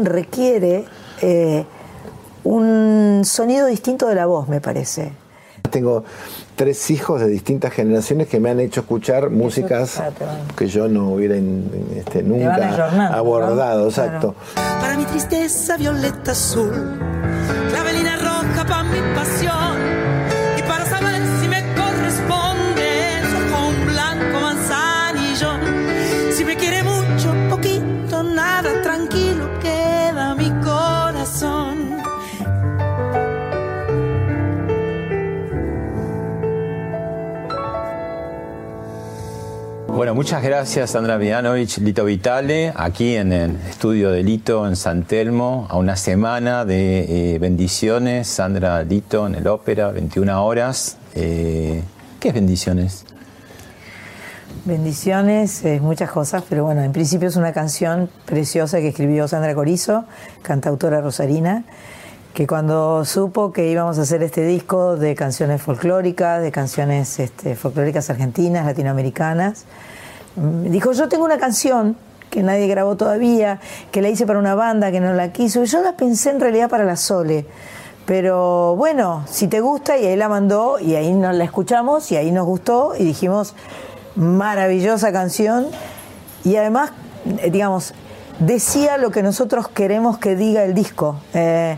Canción requiere eh, un sonido distinto de la voz, me parece. Tengo tres hijos de distintas generaciones que me han hecho escuchar músicas que yo no hubiera este, nunca abordado, exacto. Para mi tristeza violeta azul, Muchas gracias Sandra Mianovich, Lito Vitale, aquí en el estudio de Lito en San Telmo, a una semana de eh, bendiciones. Sandra Lito en el ópera, 21 horas. Eh, ¿Qué es bendiciones? Bendiciones, es muchas cosas, pero bueno, en principio es una canción preciosa que escribió Sandra Corizo, cantautora rosarina, que cuando supo que íbamos a hacer este disco de canciones folclóricas, de canciones este, folclóricas argentinas, latinoamericanas, dijo, yo tengo una canción que nadie grabó todavía, que la hice para una banda que no la quiso, y yo la pensé en realidad para la Sole. Pero bueno, si te gusta, y ahí la mandó, y ahí nos la escuchamos, y ahí nos gustó, y dijimos, maravillosa canción, y además, eh, digamos, decía lo que nosotros queremos que diga el disco. Eh,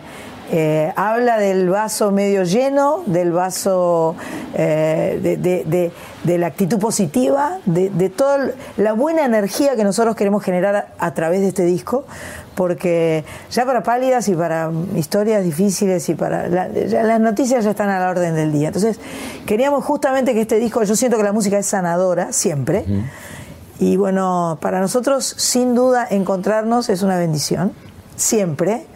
eh, habla del vaso medio lleno, del vaso eh, de, la actitud positiva, de, toda la buena energía que nosotros queremos generar a, través de este disco, porque ya para pálidas y para historias difíciles y para las noticias ya están a la orden del día. Entonces queríamos justamente que este disco, yo siento que la música es sanadora siempre. Y bueno, para nosotros, sin duda, encontrarnos es una bendición, siempre.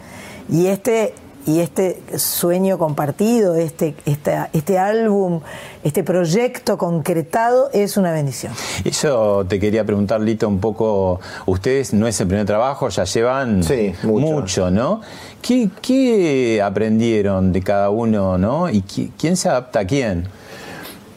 Y este y este sueño compartido, este, este álbum, este proyecto concretado es una bendición. Eso te quería preguntar, Lito, un poco, ustedes no es el primer trabajo, ya llevan mucho. ¿no? ¿Qué, aprendieron de cada uno, ¿no? ¿Y quién se adapta a quién?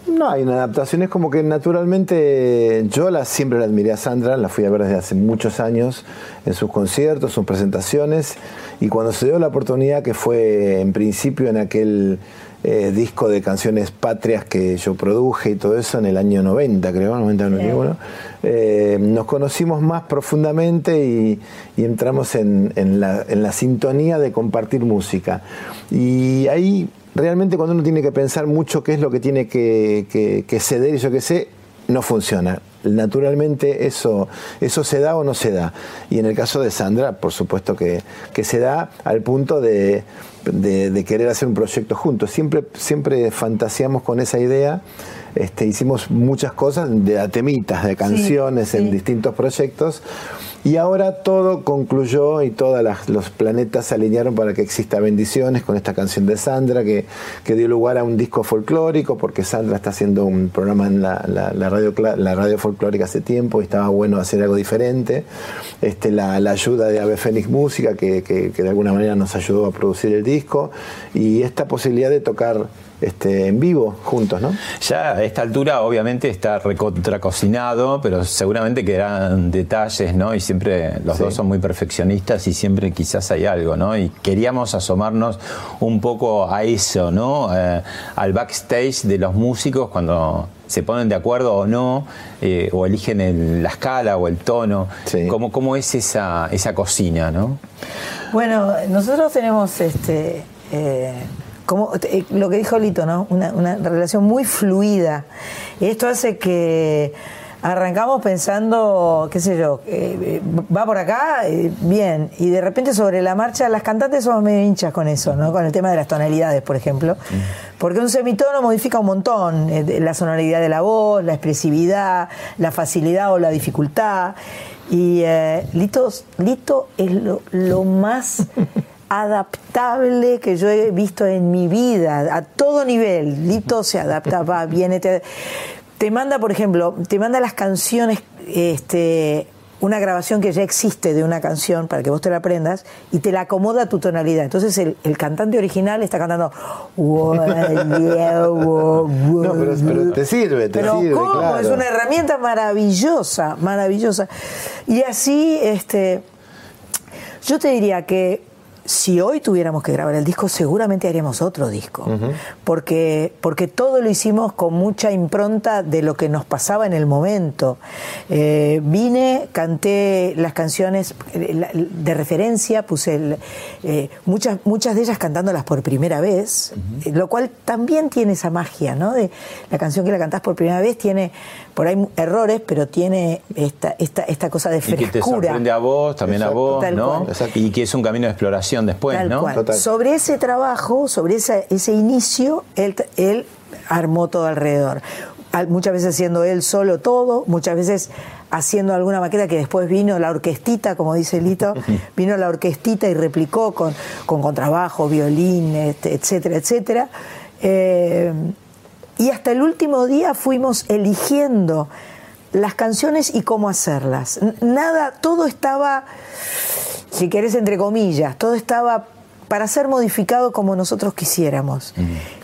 No, hay una adaptación, es como que naturalmente yo la, siempre la admiré a Sandra, la fui a ver desde hace muchos años en sus conciertos, sus presentaciones, y cuando se dio la oportunidad, que fue en principio en aquel eh, disco de canciones patrias que yo produje y todo eso en el año 90, creo, 90, 91, eh, nos conocimos más profundamente y, entramos en, la, sintonía de compartir música. Y ahí realmente cuando uno tiene que pensar mucho qué es lo que tiene que, que ceder y yo qué sé, no funciona naturalmente eso, eso se da o no se da. Y en el caso de Sandra, por supuesto que, se da al punto de, querer hacer un proyecto juntos. Siempre, siempre fantaseamos con esa idea. Este, hicimos muchas cosas de atemitas, de canciones en distintos proyectos y ahora todo concluyó y todos los planetas se alinearon para que exista bendiciones con esta canción de Sandra que, dio lugar a un disco folclórico porque Sandra está haciendo un programa en la, radio, la radio folclórica hace tiempo y estaba bueno hacer algo diferente. Este, la, ayuda de Ave Fénix Música que, que de alguna manera nos ayudó a producir el disco y esta posibilidad de tocar este, en vivo juntos, ¿no? Ya a esta altura obviamente está recontracocinado, pero seguramente quedan detalles, ¿no? Y siempre los dos son muy perfeccionistas y siempre quizás hay algo, ¿no? Y queríamos asomarnos un poco a eso, ¿no? Eh, al backstage de los músicos cuando se ponen de acuerdo o no, eh, o eligen la escala o el tono. ¿Cómo, ¿Cómo, es esa, esa cocina, no? Bueno, nosotros tenemos este eh, como eh, lo que dijo Lito, ¿no? Una, relación muy fluida. Y esto hace que arrancamos pensando, qué sé yo, eh, va por acá, bien, y de repente sobre la marcha, las cantantes somos medio hinchas con eso, ¿no? Con el tema de las tonalidades, por ejemplo, porque un semitono modifica un montón, la sonoridad de la voz, la expresividad, la facilidad o la dificultad, y Lito, Lito es lo, lo más adaptable que yo he visto en mi vida, a todo nivel. Lito se adapta, va, viene, te, te manda, por ejemplo, te manda las canciones, este, una grabación que ya existe de una canción para que vos te la aprendas y te la acomoda a tu tonalidad. Entonces el, cantante original está cantando. no, pero, te sirve, te pero sirve. ¿cómo? Es una herramienta maravillosa, maravillosa. Y así, este, yo te diría que si hoy tuviéramos que grabar el disco, seguramente haríamos otro disco, porque, porque todo lo hicimos con mucha impronta de lo que nos pasaba en el momento. Eh, vine, canté las canciones eh, de referencia, puse eh, muchas, muchas de ellas cantándolas por primera vez, lo cual también tiene esa magia, ¿no? De la canción que la cantás por primera vez tiene por ahí errores, pero tiene esta, esta, esta cosa de frescura. Y que te sorprende a vos, también a vos, ¿no? Y que es un camino de exploración después, ¿no? Sobre ese trabajo, sobre ese, ese inicio, él, él armó todo alrededor. Muchas veces haciendo él solo todo, muchas veces haciendo alguna maqueta que después vino la orquestita, como dice Lito, vino la orquestita y replicó con, con contrabajo, violín, etcétera, etcétera. Eh, y hasta el último día fuimos eligiendo las canciones y cómo hacerlas. Nada, todo estaba, si querés, entre comillas, todo estaba para ser modificado como nosotros quisiéramos.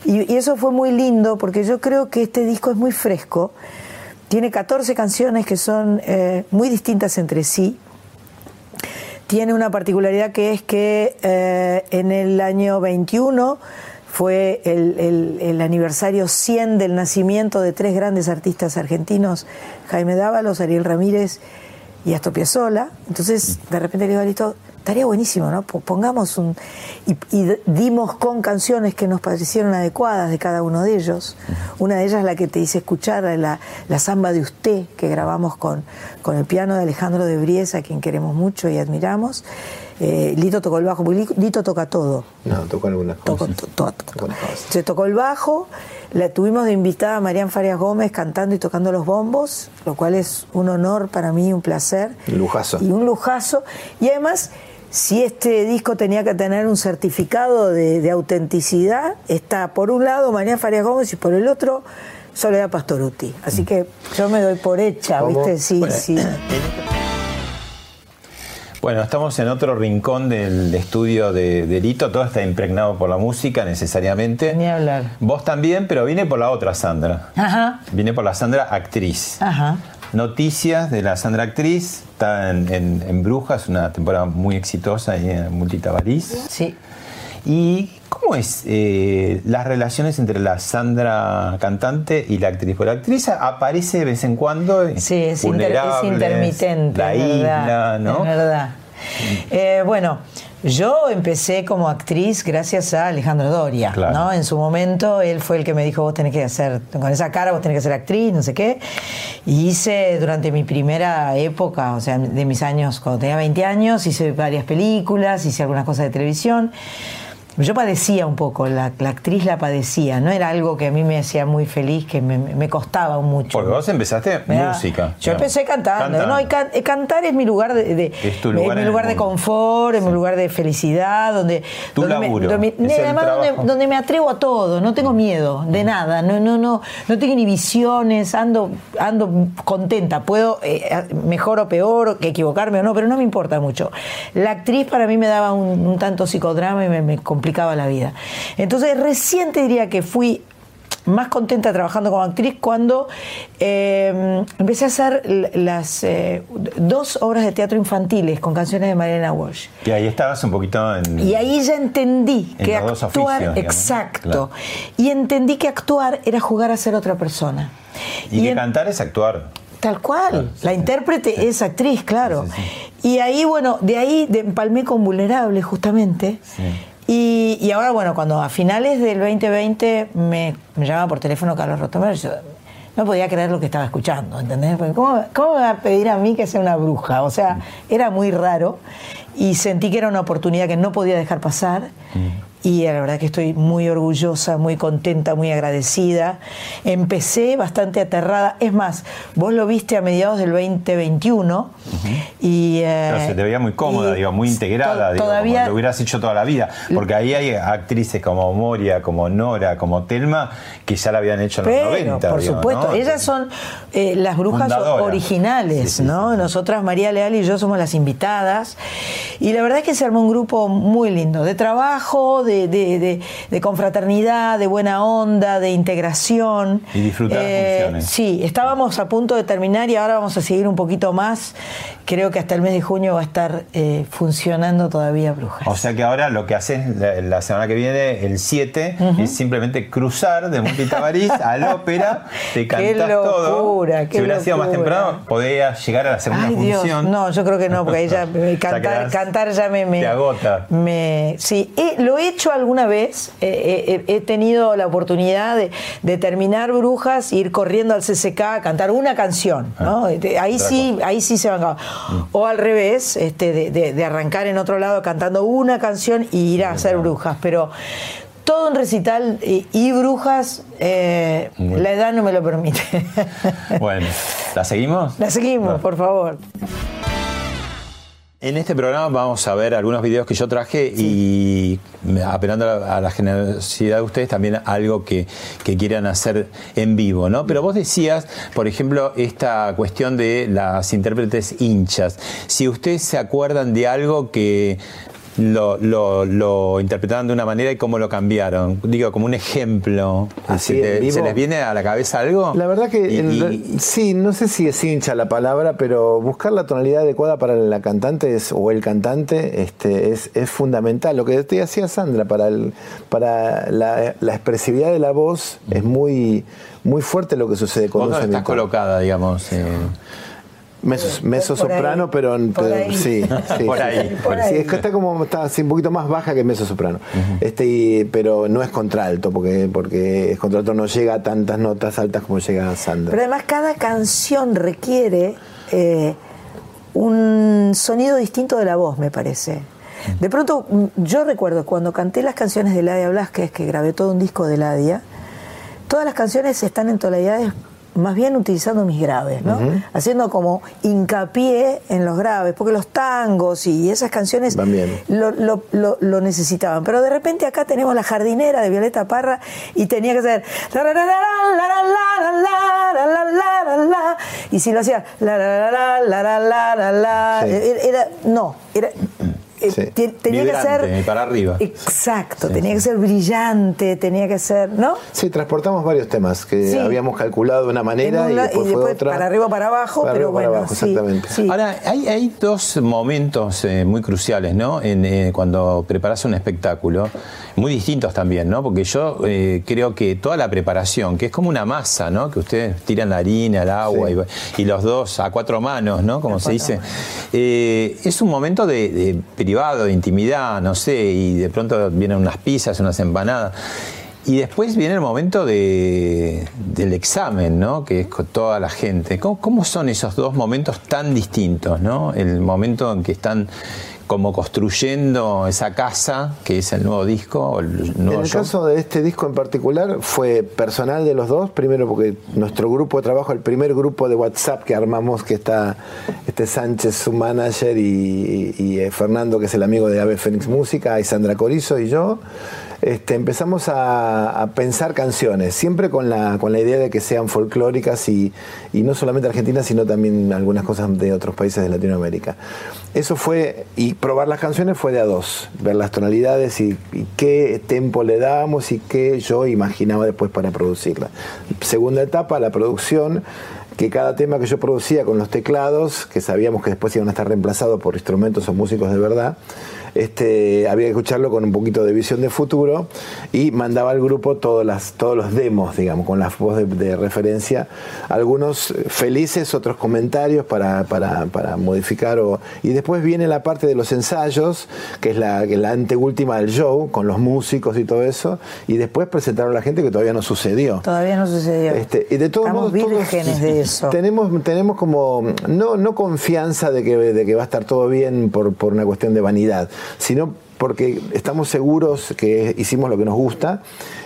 y, eso fue muy lindo porque yo creo que este disco es muy fresco. Tiene 14 canciones que son eh, muy distintas entre sí. Tiene una particularidad que es que eh, en el año 21 fue el, aniversario 100 del nacimiento de tres grandes artistas argentinos, Jaime Dávalos, Ariel Ramírez y Astor Piazzolla. Entonces, de repente le digo a Lito, estaría buenísimo, ¿no? Pongamos un... Y, dimos con canciones que nos parecieron adecuadas de cada uno de ellos. Una de ellas la que te hice escuchar, la, la samba de usted, que grabamos con, con el piano de Alejandro de Briesa, a quien queremos mucho y admiramos. Eh, Lito tocó el bajo, porque Lito toca todo. No, tocó algunas cosas. Se tocó el bajo, la tuvimos de invitada a Marian Farias Gómez cantando y tocando los bombos, lo cual es un honor para mí, un placer. Un lujazo. Y un lujazo. Y además, si este disco tenía que tener un certificado de, autenticidad, está por un lado Marian Farias Gómez y por el otro Soledad Pastoruti. Así que yo me doy por hecha, ¿viste? Sí, sí. Bueno, estamos en otro rincón del estudio de, Lito, todo está impregnado por la música necesariamente. Ni hablar. Vos también, pero vine por la otra Sandra. Ajá. Vine por la Sandra actriz. Ajá. Noticias de la Sandra actriz, está en, Brujas, una temporada muy exitosa ahí en Multitabarís. Sí. ¿Y cómo es eh, las relaciones entre la Sandra cantante y la actriz? Porque la actriz aparece de vez en cuando. Sí, es, intermitente. La isla, ¿no? Es verdad. Eh, bueno, yo empecé como actriz gracias a Alejandro Doria, ¿no? En su momento él fue el que me dijo, vos tenés que hacer, con esa cara vos tenés que ser actriz, no sé qué. Y hice durante mi primera época, o sea, de mis años, cuando tenía 20 años, hice varias películas, hice algunas cosas de televisión. Yo padecía un poco, la, actriz la padecía, no era algo que a mí me hacía muy feliz, que me, costaba mucho. Porque vos empezaste música. Yo empecé cantando, no, y eh, cantar es mi lugar de, es tu lugar, mi lugar de confort, es mi lugar de felicidad, donde, tu donde, laburo, me, donde, me atrevo a todo, no tengo miedo de nada, no, no, no, no tengo inhibiciones, ando, ando contenta, puedo eh, mejor o peor, que equivocarme o no, pero no me importa mucho. La actriz para mí me daba un, tanto psicodrama y me, me complicaba complicaba la vida. Entonces, recién te diría que fui más contenta trabajando como actriz cuando eh, empecé a hacer las eh, dos obras de teatro infantiles con canciones de Mariana Walsh. Y ahí estabas un poquito en... Y ahí ya entendí En que actuar, oficios, exacto, claro. y entendí que actuar era jugar a ser otra persona. Y, que en- cantar es actuar. Tal cual, la intérprete es actriz, claro. Y ahí, bueno, de ahí de- empalmé con Vulnerable, justamente. Y, ahora, bueno, cuando a finales del 2020 me, me llama por teléfono Carlos Rotomero, yo no podía creer lo que estaba escuchando, ¿entendés? Porque ¿cómo, ¿Cómo me va a pedir a mí que sea una bruja? O sea, era muy raro y sentí que era una oportunidad que no podía dejar pasar. Y la verdad que estoy muy orgullosa, muy contenta, muy agradecida. Empecé bastante aterrada. Es más, vos lo viste a mediados del 2021 y... eh, Pero se te veía muy cómoda, digo, muy integrada, to- digo, todavía, como lo hubieras hecho toda la vida. Porque ahí hay actrices como Moria, como Nora, como Telma, que ya la habían hecho en los Pero, 90. por supuesto, ¿no? ellas son eh, las brujas Fundadoras. originales, Sí, sí, ¿no? sí. Nosotras, María Leal y yo, somos las invitadas. Y la verdad es que se armó un grupo muy lindo, de trabajo, de, de- de- de confraternidad, de buena onda, de integración. Y disfrutar las funciones. Sí, estábamos a punto de terminar y ahora vamos a seguir un poquito más. Creo que hasta el mes de junio va a estar eh, funcionando todavía Brujas. O sea que ahora lo que haces la, la semana que viene, el 7, es simplemente cruzar de Multitabarís al ópera, te Qué cantás todo. locura, qué si hubiera sido más temprano, podías llegar a la segunda Ay, Dios. función. No, yo creo que no, porque ahí ya eh, Ya cantar, cantar ya me, me- te agota. me- sí, He- lo he hecho alguna vez. eh, eh, he tenido la oportunidad de, de terminar Brujas, ir corriendo al CCK a cantar una canción. ¿no? Este, Ahí sí, ahí sí se bancaba. O al revés, este, de, de- de arrancar en otro lado cantando una canción y ir a hacer Brujas. Pero todo en recital y, y Brujas, eh, Bueno. la edad no me lo permite. Bueno, ¿la seguimos? La seguimos, por favor. En este programa vamos a ver algunos videos que yo traje y apelando a la, a la generosidad de ustedes también algo que, que quieran hacer en vivo, ¿no? Pero vos decías, por ejemplo, esta cuestión de las intérpretes hinchas. Si ustedes se acuerdan de algo que lo, lo, lo interpretaron de una manera y cómo lo cambiaron, digo, como un ejemplo. Así, ¿Se, te-. ¿se les viene a la cabeza algo? La verdad que Y- y- sí, no sé si es hincha la palabra, pero buscar la tonalidad adecuada para la cantante es- o el cantante este, es, es fundamental. Lo que te decía Sandra, para, el, para la, la expresividad de la voz es muy, muy fuerte lo que sucede con vos un no estás colocada, digamos. eh, Meso, meso Por ahí, soprano, pero, por pero sí, sí, Por sí, ahí, sí. por Sí, ahí. es que está como está así un poquito más baja que meso soprano. Este y- pero no es contralto porque porque el contralto no llega a tantas notas altas como llega Sandra. Pero además cada canción requiere eh, un sonido distinto de la voz, me parece. De pronto, mm, yo recuerdo cuando canté las canciones de Ladia Blasquez, que grabé todo un disco de Ladia, todas las canciones están en tonalidades más bien utilizando mis graves, ¿no? Haciendo como hincapié en los graves, porque los tangos y esas canciones lo, necesitaban. Pero de repente acá tenemos la jardinera de Violeta Parra y tenía que ser... Y si lo hacía... Era, no, era, eh, Sí. tenía que ser. para arriba. Exacto, tenía que ser brillante, tenía que ser. ¿No? Sí, transportamos varios temas que Sí. habíamos calculado de una manera un y después, y fue después otra. para arriba o para abajo, Para pero arriba o para bueno, abajo, sí, exactamente. sí. Ahora, hay, hay dos momentos eh, muy cruciales, ¿no? En, eh, cuando preparas un espectáculo, muy distintos también, ¿no? Porque yo eh, creo que toda la preparación, que es como una masa, ¿no? Que ustedes tiran la harina, el agua Sí. y, y los dos a cuatro manos, ¿no? Como se dice. Eh, es un momento de, de privado, de intimidad, no sé, y de pronto vienen unas pizzas, unas empanadas. Y después viene el momento de- del examen, ¿no? Que es con toda la gente. ¿Cómo, cómo son esos dos momentos tan distintos, ¿no? El momento en que están como construyendo esa casa, que es el nuevo disco, o el En nuevo el show. caso de este disco en particular fue personal de los dos, primero porque nuestro grupo de trabajo, el primer grupo de WhatsApp que armamos, que está este Sánchez, su manager, y, y, eh, Fernando, que es el amigo de Ave Fénix Música, y Sandra Corizo y yo, este, empezamos a, pensar canciones, siempre con la, con la idea de que sean folclóricas y, y no solamente argentinas, sino también algunas cosas de otros países de Latinoamérica. Eso fue, y probar las canciones fue de a dos, ver las tonalidades y qué tempo le dábamos y qué yo imaginaba después para producirla. Segunda etapa, la producción que cada tema que yo producía con los teclados, que sabíamos que después iban a estar reemplazados por instrumentos o músicos de verdad, este, había que escucharlo con un poquito de visión de futuro y mandaba al grupo todas las, todos los demos, digamos, con la voz de, de referencia, algunos felices, otros comentarios para, para, para modificar. O, y después viene la parte de los ensayos, que es la, que es la anteúltima del show, con los músicos y todo eso, y después presentaron a la gente que todavía no sucedió. Todavía no sucedió. Este, y de todos Estamos modos, todos de eso. Tenemos, tenemos como, no, no confianza de que, de que va a estar todo bien por, por una cuestión de vanidad, sino porque estamos seguros que hicimos lo que nos gusta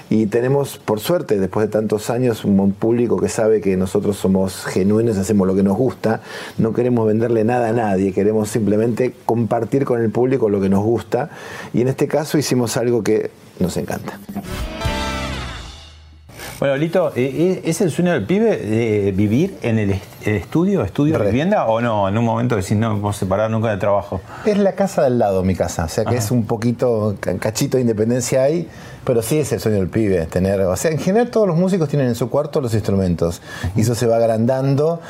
y tenemos, por suerte, después de tantos años, un buen público que sabe que nosotros somos genuinos, hacemos lo que nos gusta, no queremos venderle nada a nadie, queremos simplemente compartir con el público lo que nos gusta y en este caso hicimos algo que nos encanta. Bueno, Lito, ¿e- ¿es el sueño del pibe de vivir en el est- el estudio, estudio de vivienda o no? En un momento decís, no me puedo separar nunca del trabajo. Es la casa del lado, mi casa. O sea que es un poquito, ca- cachito de independencia ahí, pero sí es el sueño del pibe, tener. O sea, en general todos los músicos tienen en su cuarto los instrumentos. Y eso se va agrandando,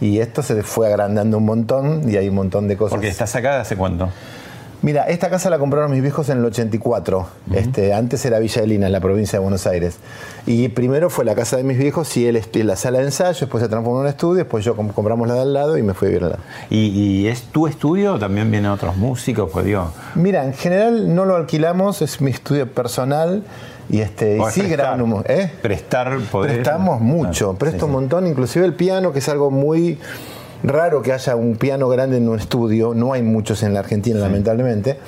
y esto se fue agrandando un montón, y hay un montón de cosas. Porque estás acá de hace cuánto. Mira, esta casa la compraron mis viejos en el 84. este, antes era Villa de Lina, en la provincia de Buenos Aires. Y primero fue la casa de mis viejos y él, este, la sala de ensayo, después se transformó en un estudio, después yo com- compramos la de al lado y me fui a vivir al lado. ¿Y, y es tu estudio o también vienen otros músicos? Pues digo, Mira, en general no lo alquilamos, es mi estudio personal y este y sí graban un ¿eh? Prestar poder. Prestamos mucho, Ah, presto sí, un montón, inclusive el piano, que es algo muy raro que haya un piano grande en un estudio, no hay muchos en la Argentina lamentablemente.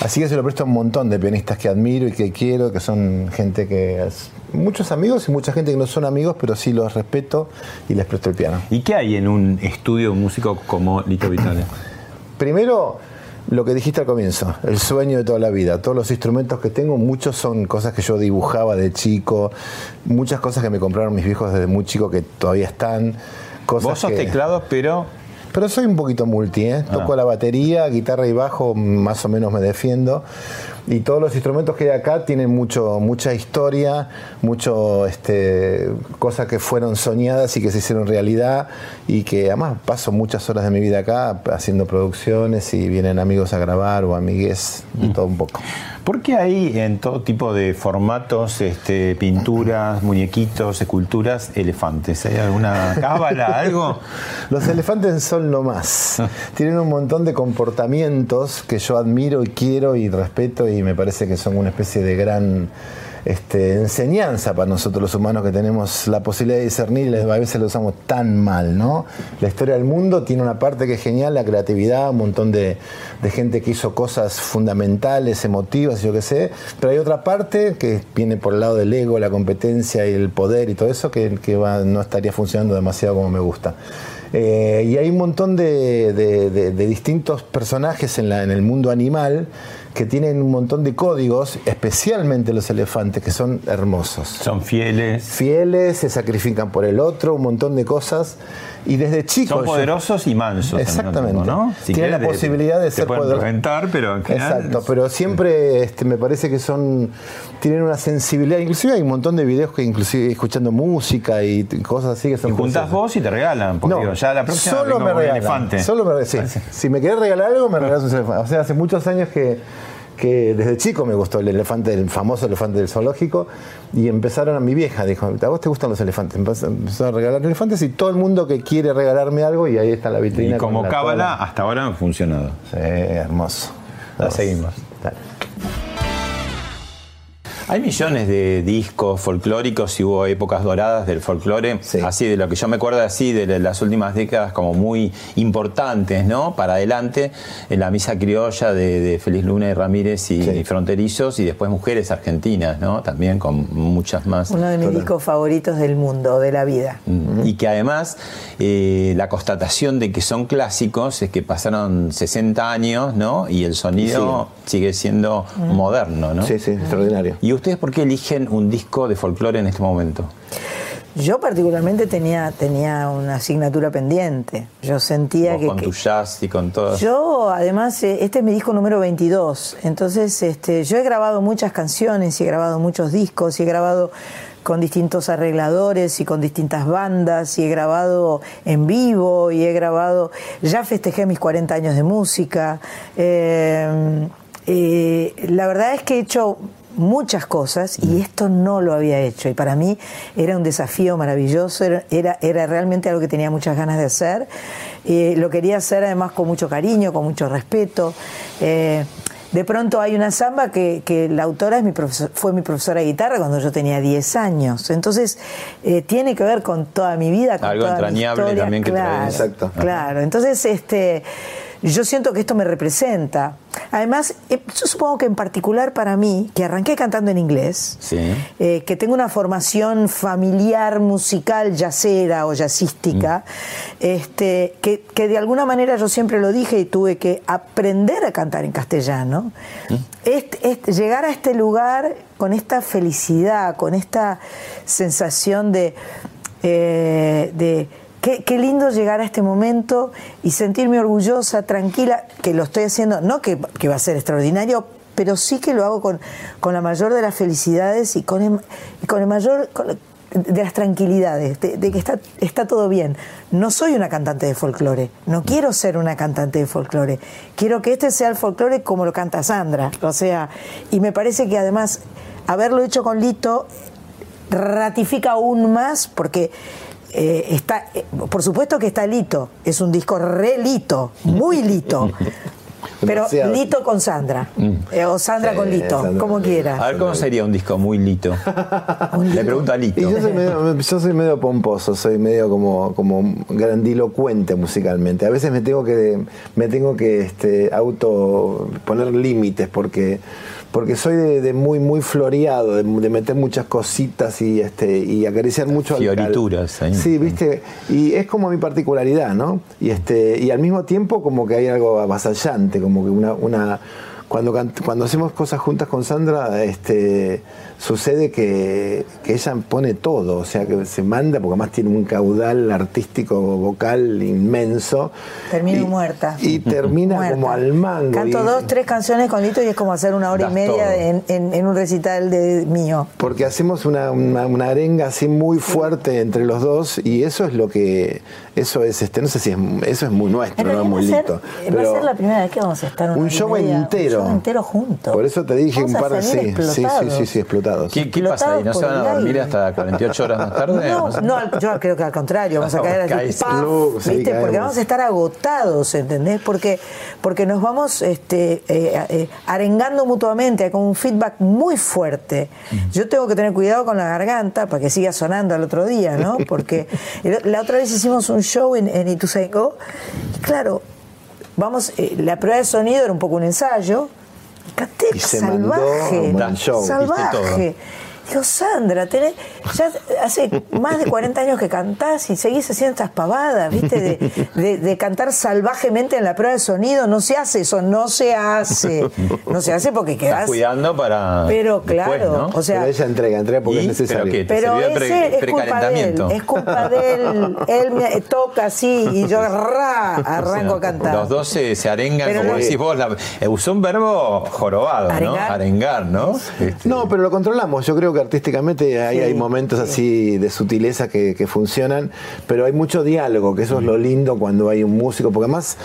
Así que se lo presto a un montón de pianistas que admiro y que quiero, que son gente que es muchos amigos y mucha gente que no son amigos, pero sí los respeto y les presto el piano. ¿Y qué hay en un estudio músico como Lito Vitale? Primero, lo que dijiste al comienzo, el sueño de toda la vida. Todos los instrumentos que tengo, muchos son cosas que yo dibujaba de chico, muchas cosas que me compraron mis viejos desde muy chico que todavía están. Cosas Vos sos que- teclados, pero Pero soy un poquito multi, ¿eh? Toco Ah. la batería, guitarra y bajo, más o menos me defiendo. Y todos los instrumentos que hay acá tienen mucho, mucha historia, mucho este, cosas que fueron soñadas y que se hicieron realidad. Y que además paso muchas horas de mi vida acá haciendo producciones y vienen amigos a grabar o amigues, de todo un poco. ¿por qué hay en todo tipo de formatos, este, pinturas, muñequitos, esculturas, elefantes? ¿Hay alguna cábala, algo? Los elefantes son lo más. Tienen un montón de comportamientos que yo admiro y quiero y respeto y me parece que son una especie de gran este, enseñanza para nosotros los humanos que tenemos la posibilidad de discernir y a veces lo usamos tan mal, ¿no? La historia del mundo tiene una parte que es genial, la creatividad, un montón de, gente que hizo cosas fundamentales, emotivas, yo qué sé, pero hay otra parte que viene por el lado del ego, la competencia y el poder y todo eso que, no estaría funcionando demasiado como me gusta. Eh, y hay un montón de, distintos personajes en el mundo animal que tienen un montón de códigos, especialmente los elefantes, que son hermosos. Son fieles, Fieles, se sacrifican por el otro, un montón de cosas. Y desde chicos. son yo- poderosos y mansos. Exactamente. tiempo, ¿no? Tienen la posibilidad de te ser pueden poder- reventar, pero en. Exacto, pero siempre este, me parece que son tienen una sensibilidad, inclusive hay un montón de videos que inclusive escuchando música y cosas así que son Y juntás preciosas. vos y te regalan. Porque digo, ya la próxima solo me regalan, elefante. Solo me sí. Si me querés regalar algo, me regalas un elefante. O sea, hace muchos años que, que desde chico me gustó el elefante, el famoso elefante del zoológico, y empezaron a mi vieja, dijo, ¿a vos te gustan los elefantes? Empezó a regalar elefantes y todo el mundo que quiere regalarme algo, y ahí está la vitrina. Y como cábala, hasta ahora han funcionado. Sí, hermoso. La seguimos. Hay millones de discos folclóricos y hubo épocas doradas del folclore, Sí. así de lo que yo me acuerdo así de las últimas décadas como muy importantes, ¿no? Para adelante, en la misa criolla de, de Feliz Luna y Ramírez y, Sí. y Fronterizos y después Mujeres Argentinas, ¿no? También con muchas más. Uno de mis discos favoritos del mundo, de la vida. Mm. Y que además eh, la constatación de que son clásicos es que pasaron 60 años, ¿no? Y el sonido sigue siendo moderno, ¿no? Sí, sí, extraordinario. ¿Y ustedes por qué eligen un disco de folclore en este momento? yo particularmente tenía, tenía una asignatura pendiente. Yo sentía Vos que... con tu jazz y con todo. yo, además, eh, este es mi disco número 22. Entonces, este, yo he grabado muchas canciones y he grabado muchos discos y he grabado con distintos arregladores y con distintas bandas y he grabado en vivo y he grabado, ya festejé mis 40 años de música. Eh, eh, la verdad es que he hecho muchas cosas y esto no lo había hecho y para mí era un desafío maravilloso, era, era, realmente algo que tenía muchas ganas de hacer. Eh, lo quería hacer además con mucho cariño, con mucho respeto. Eh, de pronto hay una samba que, que la autora es mi profesor- fue mi profesora de guitarra cuando yo tenía 10 años. Entonces, eh, tiene que ver con toda mi vida, con Algo toda mi entrañable historia. también que claro, traes. Exacto. Claro, entonces este, yo siento que esto me representa. Además, eh, yo supongo que en particular para mí, que arranqué cantando en inglés, Sí. eh, que tengo una formación familiar, musical, yacera o jazzística, este, que, que de alguna manera yo siempre lo dije y tuve que aprender a cantar en castellano, Este- este- llegar a este lugar con esta felicidad, con esta sensación de, eh, de qué, lindo llegar a este momento y sentirme orgullosa, tranquila, que lo estoy haciendo, no que, va a ser extraordinario, pero sí que lo hago con, la mayor de las felicidades y con el, mayor de las tranquilidades, de, que está todo bien. No soy una cantante de folclore, no quiero ser una cantante de folclore, quiero que este sea el folclore como lo canta Sandra. O sea, y me parece que además haberlo hecho con Lito ratifica aún más porque eh, está, eh, por supuesto que está Lito, es un disco re Lito, muy Lito, pero Demasiado. Lito con Sandra, eh, o Sandra con Lito, Sandra como quiera. A ver cómo sería un disco muy lito. Le pregunto a Lito. Y yo soy, medio, yo soy medio pomposo, soy medio como, como grandilocuente musicalmente. A veces me tengo que, me tengo que este, auto poner límites porque, porque soy de, de muy, muy floreado, de, de meter muchas cositas y, este, y acariciar mucho al- al- Fiorituras ahí. Sí, viste, y es como mi particularidad, ¿no? Y este, y al mismo tiempo como que hay algo avasallante, como que una, una cuando cuando hacemos cosas juntas con Sandra, este sucede que, que ella pone todo, o sea que se manda, porque además tiene un caudal artístico vocal inmenso. Termino Y- muerta. Y termina Muerta. como al mango. Canto y- dos, tres canciones con Lito y es como hacer una hora y media en, en- en un recital de mío. porque hacemos una, una, una arenga así muy fuerte entre los dos y eso es lo que eso es este no sé si es eso es muy nuestro no es muy va, a lindo ser, va a ser la primera vez que vamos a estar una un show media, entero Un show entero juntos. por eso te dije Vamos un par de sí, salir sí sí sí explotados. ¿Qué, qué pasa ahí? ¿No se van a dormir aire. hasta 48 horas más tarde? No, no, yo creo que al contrario, vamos a caer así, Caes. ¡paf! Luego, sí, ¿viste? caemos. Porque vamos a estar agotados, ¿entendés? Porque, porque nos vamos este, eh, eh, arengando mutuamente, hay como un feedback muy fuerte. Yo tengo que tener cuidado con la garganta para que siga sonando al otro día, ¿no? Porque el- la otra vez hicimos un show en, en Ituzaingó, y claro, vamos, eh, la prueba de sonido era un poco un ensayo, canté Y se mandó salvaje, un buen show, salvaje. Digo, Sandra, tenés, ya hace más de 40 años que cantás y seguís haciendo estas pavadas, ¿viste? De, de- de cantar salvajemente en la prueba de sonido. No se hace eso, no se hace. No se hace porque Estás quedás. cuidando para. Pero después, claro, ¿no? o sea. pero ella entrega entrega porque ¿Y? es necesario ¿Pero qué? ¿Te Pero pre- ese es culpa de él, precalentamiento? es culpa de él. Él me toca así y yo ra, arranco a cantar. Los dos se, se arengan, Pero como no- decís vos. La, eh, usó un verbo jorobado, ¿no? Arengar. Arengar, ¿no? Este, No, pero lo controlamos. Yo creo que artísticamente hay, Sí, hay momentos así de sutileza que, que funcionan, pero hay mucho diálogo, que eso es lo lindo cuando hay un músico, porque además,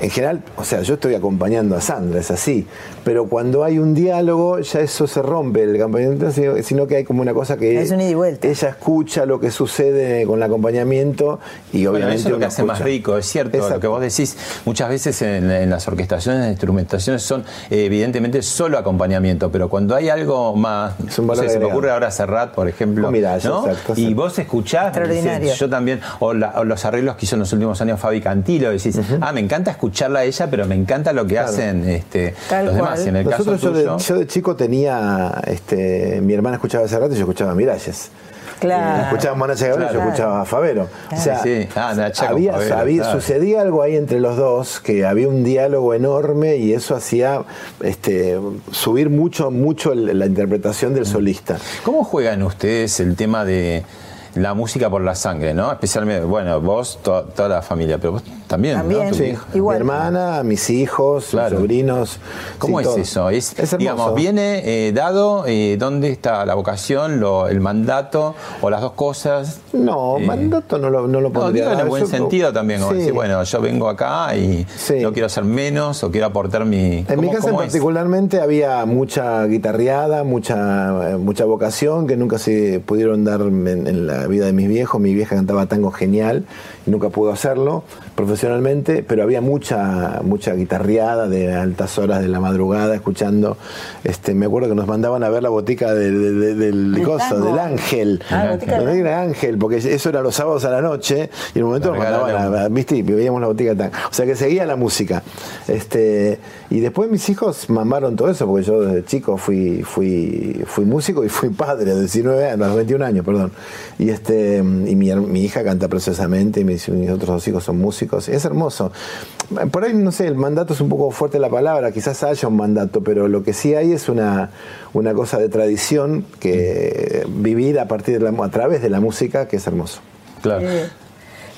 en general, o sea, yo estoy acompañando a Sandra, es así, pero cuando hay un diálogo, ya eso se rompe el acompañamiento, sino- sino que hay como una cosa que Es un ida y vuelta. ella escucha lo que sucede con el acompañamiento y Bueno, obviamente eso es lo que hace más rico, es cierto. Lo Exacto. que vos decís, muchas veces en, en las orquestaciones, en instrumentaciones, son eh, evidentemente solo acompañamiento, pero cuando hay algo más. Es un no valor sé, se me ocurre ahora Serrat, por ejemplo. Oh, ya, ¿no? exacto, y exacto. vos escuchás, Extraordinario. decís, yo también, o, la- o los arreglos que hizo en los últimos años Fabi Cantilo, decís, ah, me encanta escucharla a ella, pero me encanta lo que Claro. hacen este, Tal los demás. cual. Y en el Nosotros caso yo de, yo de chico tenía, este, mi hermana escuchaba ese rato y yo escuchaba Miralles. Claro. Escuchaba a Nacha Gabriel, yo Claro. escuchaba a Favero. O sea, Sí, sí. Ah, había, Favero, había- claro. sucedía algo ahí entre los dos, que había un diálogo enorme y eso hacía este, subir mucho, mucho la interpretación del solista. ¿Cómo juegan ustedes el tema de la música por la sangre, ¿no? Especialmente, bueno, vos, to- toda la familia, pero vos también, También. ¿no? Sí. Igual. Mi hermana, mis hijos, Claro. mis sobrinos. ¿Cómo sí, es todo. eso? Es, hermoso. digamos, viene eh, dado eh, dónde está la vocación, lo- el mandato o las dos cosas. No, Eh, mandato no lo, no lo No, pondría. digo en el Yo- buen sentido también, como Sí. decir, bueno, yo vengo acá y Sí. no quiero hacer menos o quiero aportar mi... En mi ¿cómo- casa en cómo es? particularmente había mucha guitarreada, mucha, eh, mucha vocación que nunca se pudieron dar en, en la vida de mis viejos. Mi vieja cantaba tango genial nunca pudo hacerlo profesionalmente, pero había mucha, mucha guitarreada de altas horas de la madrugada escuchando. Este, me acuerdo que nos mandaban a ver la botica de- de- de- del Del coso, tango. del ángel. Ah, la ángel, porque eso era los sábados a la noche y en un momento nos mandaban a, ¿viste? Y veíamos la botica de tango. O sea que seguía la música. Este, y después mis hijos mamaron todo eso, porque yo desde chico fui, fui, fui músico y fui padre, de 19 años, a los 21 años, perdón. Y este, y mi, hija canta preciosamente, y mis, mis otros dos hijos son músicos. Es hermoso. Por ahí, no sé, el mandato es un poco fuerte la palabra, quizás haya un mandato, pero lo que sí hay es una, una cosa de tradición que vivir a partir de la, a través de la música, que es hermoso. Claro. Eh,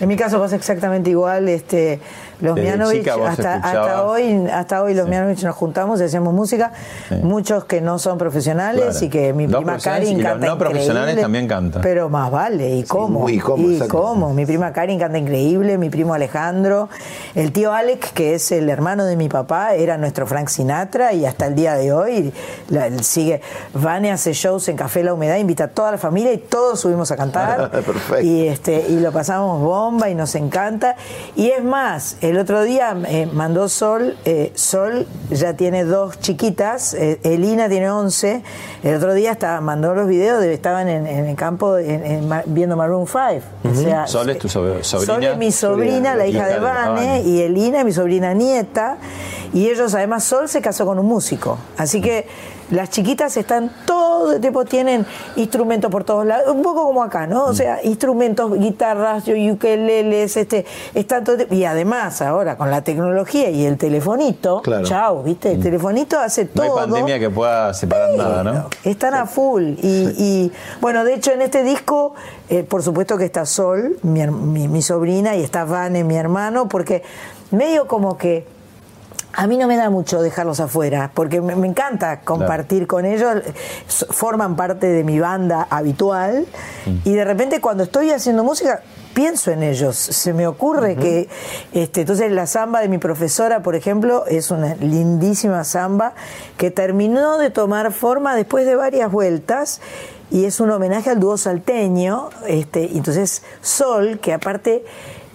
en mi caso pasa exactamente igual. Este, los Desde Mianovich, hasta, hoy, hasta hoy los Sí. Mianovich nos juntamos y hacemos música. Sí. Muchos que no son profesionales Claro. y que mi prima Karin y los canta no profesionales también cantan. Pero más vale, ¿y cómo? uy, ¿cómo? ¿Y cómo? Mi prima Karin canta increíble, mi primo Alejandro, el tío Alex, que es el hermano de mi papá, era nuestro Frank Sinatra y hasta el día de hoy la- él sigue. Vane hace shows en Café La Humedad, invita a toda la familia y todos subimos a cantar. Perfecto. Y este y lo pasamos bomba y nos encanta. Y es más, el otro día eh, mandó Sol, eh, Sol ya tiene dos chiquitas, eh, Elina tiene 11. El otro día estaba, mandó los videos, de, estaban en, en el campo en- viendo Maroon 5. O sea, Sol es tu so- sobrina. Sol es mi sobrina, la hija Hija de Vane. y Elina es mi sobrina nieta. Y ellos, además, Sol se casó con un músico. Así que las chiquitas están todo el tiempo, tienen instrumentos por todos lados, un poco como acá, ¿no? O sea, instrumentos, guitarras, ukeleles, este, están todo Y además, ahora con la tecnología y el telefonito, Claro. chao, ¿viste? El telefonito hace No hay todo. pandemia que pueda separar nada, ¿no? Están a full. Y, y, bueno, de hecho en este disco, eh, por supuesto que está Sol, mi, mi- mi sobrina, y está Vane, mi hermano, porque medio como que a mí no me da mucho dejarlos afuera, porque me, me encanta compartir con ellos, forman parte de mi banda habitual, y de repente cuando estoy haciendo música pienso en ellos, se me ocurre que, este, entonces la samba de mi profesora, por ejemplo, es una lindísima samba que terminó de tomar forma después de varias vueltas, y es un homenaje al dúo salteño, este, y entonces Sol, que aparte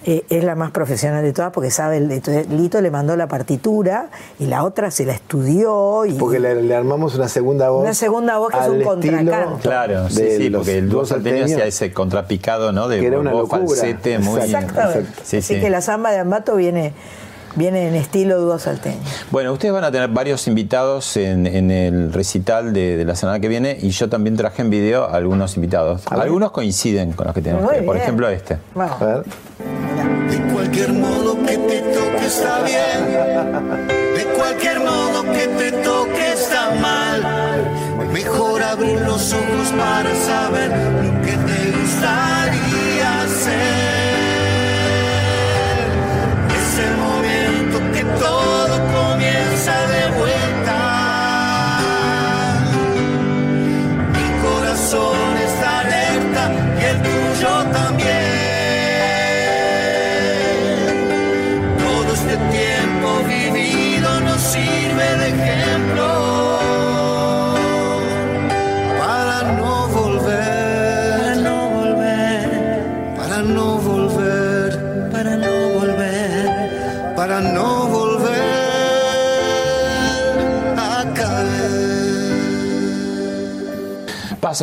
eh, es la más profesional de todas porque sabe, el- entonces Lito le mandó la partitura y la otra se la estudió y Porque le, le armamos una segunda voz. Una segunda voz que es un contracanto. Claro, sí, sí, porque el dúo salteño hacía ese contrapicado, ¿no? De Que era una voz locura. falsete muy... Exactamente. Exacto. Sí, Así sí. que la samba de Ambato viene, viene en estilo dúo salteño. Bueno, ustedes van a tener varios invitados en, en el recital de, de la semana que viene y yo también traje en video a algunos invitados. A. Algunos coinciden con los que ustedes. Por ejemplo, este. Vamos. A ver. De cualquier modo que te toque está bien. De cualquier modo que te toque está mal. Mejor abrir los ojos para saber lo que te gustaría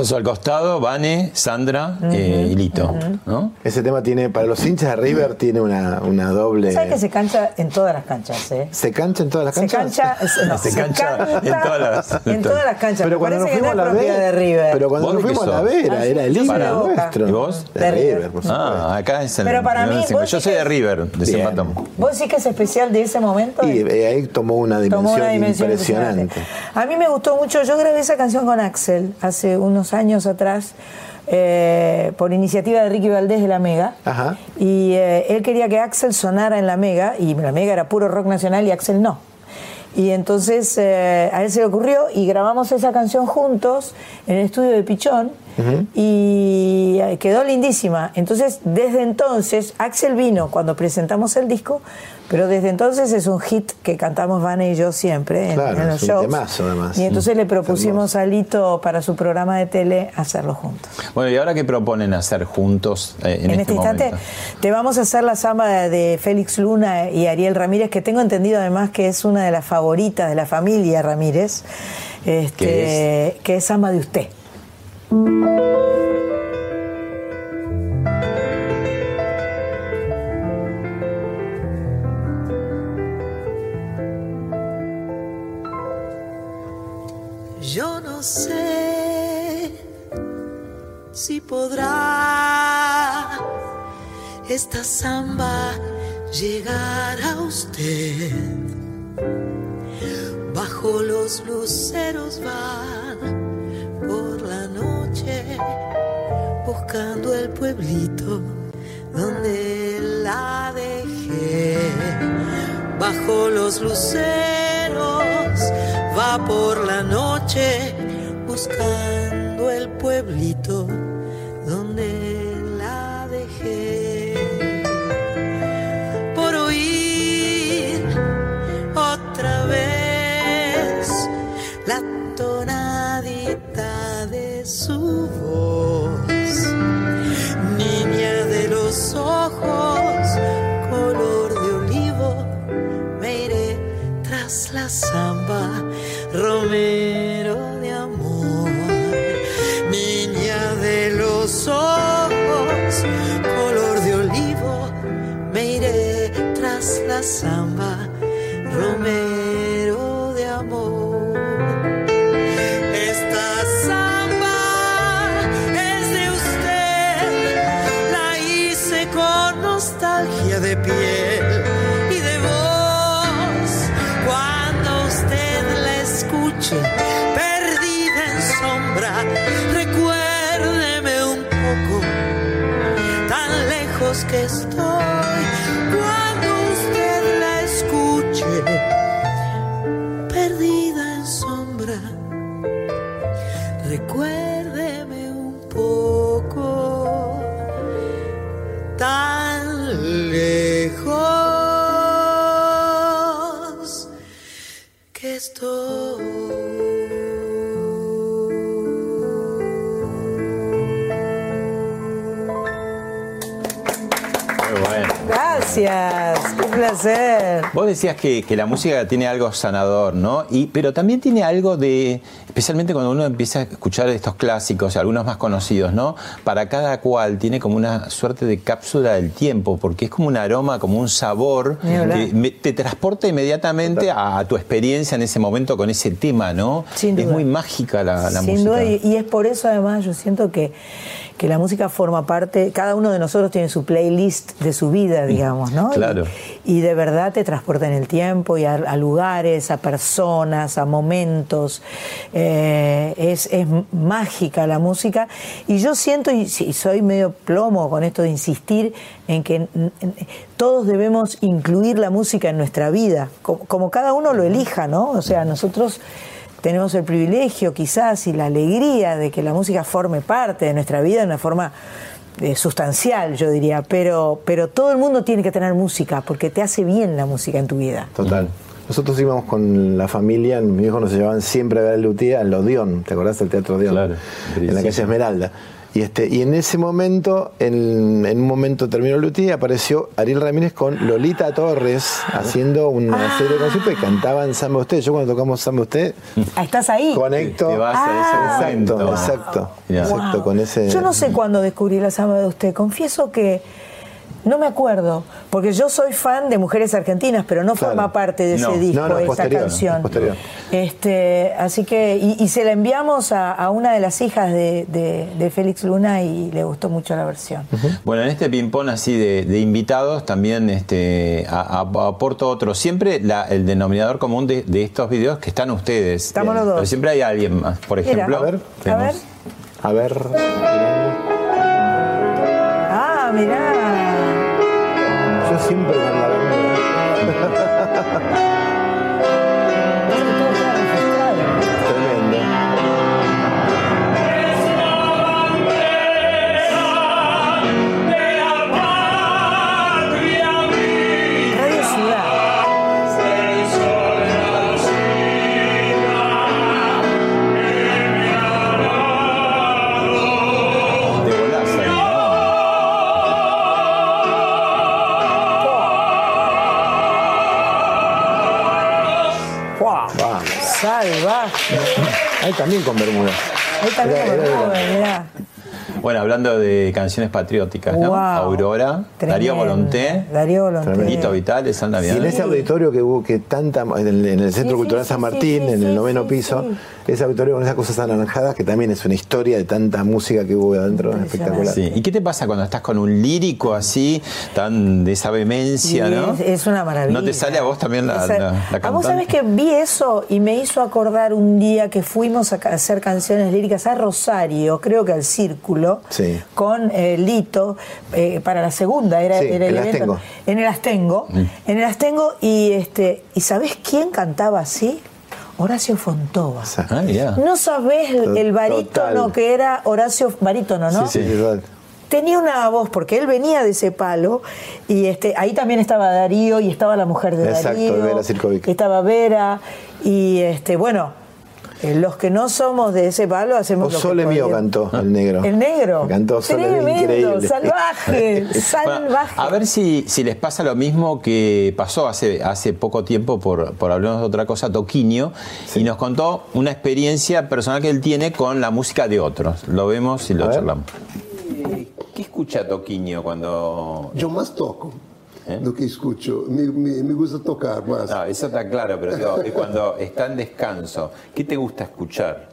Pasos al costado, Vane, Sandra eh, y Lito. ¿no? Ese tema tiene, para los hinchas de River, tiene una, una doble. ¿Sabes que se cancha en todas las canchas? Eh? ¿Se cancha en todas las Se canchas? cancha, no, Se cancha en todas las- en todas las canchas. Pero cuando nos parece que fuimos a no la propiedad de Vera, River. pero cuando ¿Vos nos fuimos a la? Vera, Ah, era el nuestro. ¿Y vos? De, De River, River. por supuesto. Ah, acá es el. Pero para mí, Yo vos soy de River, de Bien. Zapatón. ¿Vos sí que es especial de ese momento? Y eh, ahí tomó una dimensión, Tomó una dimensión impresionante. impresionante. A mí me gustó mucho, yo grabé esa canción con Axel hace unos años atrás. eh, por iniciativa de Ricky Valdés de la Mega. Ajá. Y eh, él quería que Axel sonara en la Mega, y la Mega era puro rock nacional y Axel no. Y entonces eh, a él se le ocurrió y grabamos esa canción juntos en el estudio de Pichón y quedó lindísima. Entonces, desde entonces, Axel vino cuando presentamos el disco, pero desde entonces es un hit que cantamos Vane y yo siempre en, Claro, en los es un shows. temazo, además. Y entonces Mm, le es propusimos a Lito para su programa de tele hacerlo juntos. Bueno, ¿y ahora qué proponen hacer juntos eh, en, En, este, instante momento? te vamos a hacer la samba de Félix Luna y Ariel Ramírez, que tengo entendido además que es una de las favoritas de la familia Ramírez, este, ¿Qué que es samba de usted. Yo no sé si podrá esta samba llegar a usted. Bajo los luceros van buscando el pueblito donde la dejé. Bajo los luceros va por la noche buscando el pueblito que estoy. Vos decías que, que la música tiene algo sanador, ¿no? Y, pero también tiene algo de, especialmente cuando uno empieza a escuchar estos clásicos, algunos más conocidos, ¿no? Para cada cual tiene como una suerte de cápsula del tiempo, porque es como un aroma, como un sabor que me- te transporta inmediatamente a, a tu experiencia en ese momento con ese tema, ¿no? Sin Es duda. muy mágica la, la Sin música. duda, y, y es por eso además yo siento que, que la música forma parte, cada uno de nosotros tiene su playlist de su vida, digamos, ¿no? Claro. Y, y de verdad te transporta en el tiempo y a, a lugares, a personas, a momentos. Eh, es, es mágica la música. Y yo siento, y, sí, soy medio plomo con esto de insistir en que todos debemos incluir la música en nuestra vida, como, como cada uno lo elija, ¿no? O sea, nosotros tenemos el privilegio quizás y la alegría de que la música forme parte de nuestra vida de una forma eh, sustancial, yo diría, pero, pero todo el mundo tiene que tener música porque te hace bien la música en tu vida. Total. Nosotros íbamos con la familia, mis hijos nos llevaban siempre a ver el Luthier al Odeón, ¿te acordás del Teatro Odeón? Claro, En la calle. Esmeralda. Y, este, y en ese momento, en, en un momento terminó el Luthier, apareció Ariel Ramírez con Lolita Torres haciendo una serie de conciertos y cantaban Samba Usted. Yo cuando tocamos Samba Usted, Ah, ¿Estás ahí? conecto. Te vas a ese Ah. momento. Exacto, exacto. Exacto, Wow. con ese. Yo no sé cuándo descubrí la samba de usted. Confieso que no me acuerdo, porque yo soy fan de Mujeres Argentinas, pero no Claro. forma parte de No. ese disco, No, no, esa posterior, canción. posterior. Este, así que, y, y se la enviamos a, a una de las hijas de, de- de Félix Luna y le gustó mucho la versión. Bueno, en este ping-pong así de, de invitados también este, a- a- aporto otro. Siempre la- el denominador común de, de estos videos que están ustedes. Estamos los dos. Pero siempre hay alguien más. Por Mira, ejemplo, a ver, A ver. A ver. Ah, mirá. Yo siempre con la Salvaje. Ahí también con Bermuda. Ahí también era- joven, mirá. ¿No? Bueno, hablando de canciones patrióticas, ¿no? Wow. Aurora, Darío Tremendo. Volonté, Darío Volonté. Vitales, Sandra Y en ese auditorio que hubo que tanta en el, en el Centro Sí, Cultural sí, San Martín, sí, en el noveno sí, piso, sí. ese auditorio con esas cosas anaranjadas que también es una historia de tanta música que hubo adentro, espectacular. Sí. ¿Y qué te pasa cuando estás con un lírico así, tan de esa vehemencia, no? es, es una maravilla. ¿No te sale a vos también la, la, la a vos sabés que vi eso y me hizo acordar un día que fuimos a hacer canciones líricas a Rosario, creo que al Círculo, Sí. con eh, Lito, eh, para la segunda, era, Sí, era el el evento. Astengo. En el Astengo. Mm. En el Astengo, y este, ¿y sabés quién cantaba así? Horacio Fontova. Ah. No sabés el, el barítono Total. que era Horacio Barítono, ¿no? Sí, sí, total. tenía una voz, porque él venía de ese palo, y este, ahí también estaba Darío y estaba la mujer de Exacto, Darío. Vera. Estaba Vera, y este, bueno, eh, los que no somos de ese palo hacemos O lo que Sole mío podemos. cantó, el negro. El negro. Cantó Sole Tremendo, increíble. salvaje, Bueno, salvaje. a ver si, si les pasa lo mismo que pasó hace, hace poco tiempo por, por hablarnos de otra cosa, Toquinho, y nos contó una experiencia personal que él tiene con la música de otros. Lo vemos y A lo ver. charlamos. ¿Qué escucha Toquinho cuando.? Yo más toco do que escucho. Me, me, me gusta tocar más. No, eso está claro, pero digo, cuando está en descanso, ¿qué te gusta escuchar?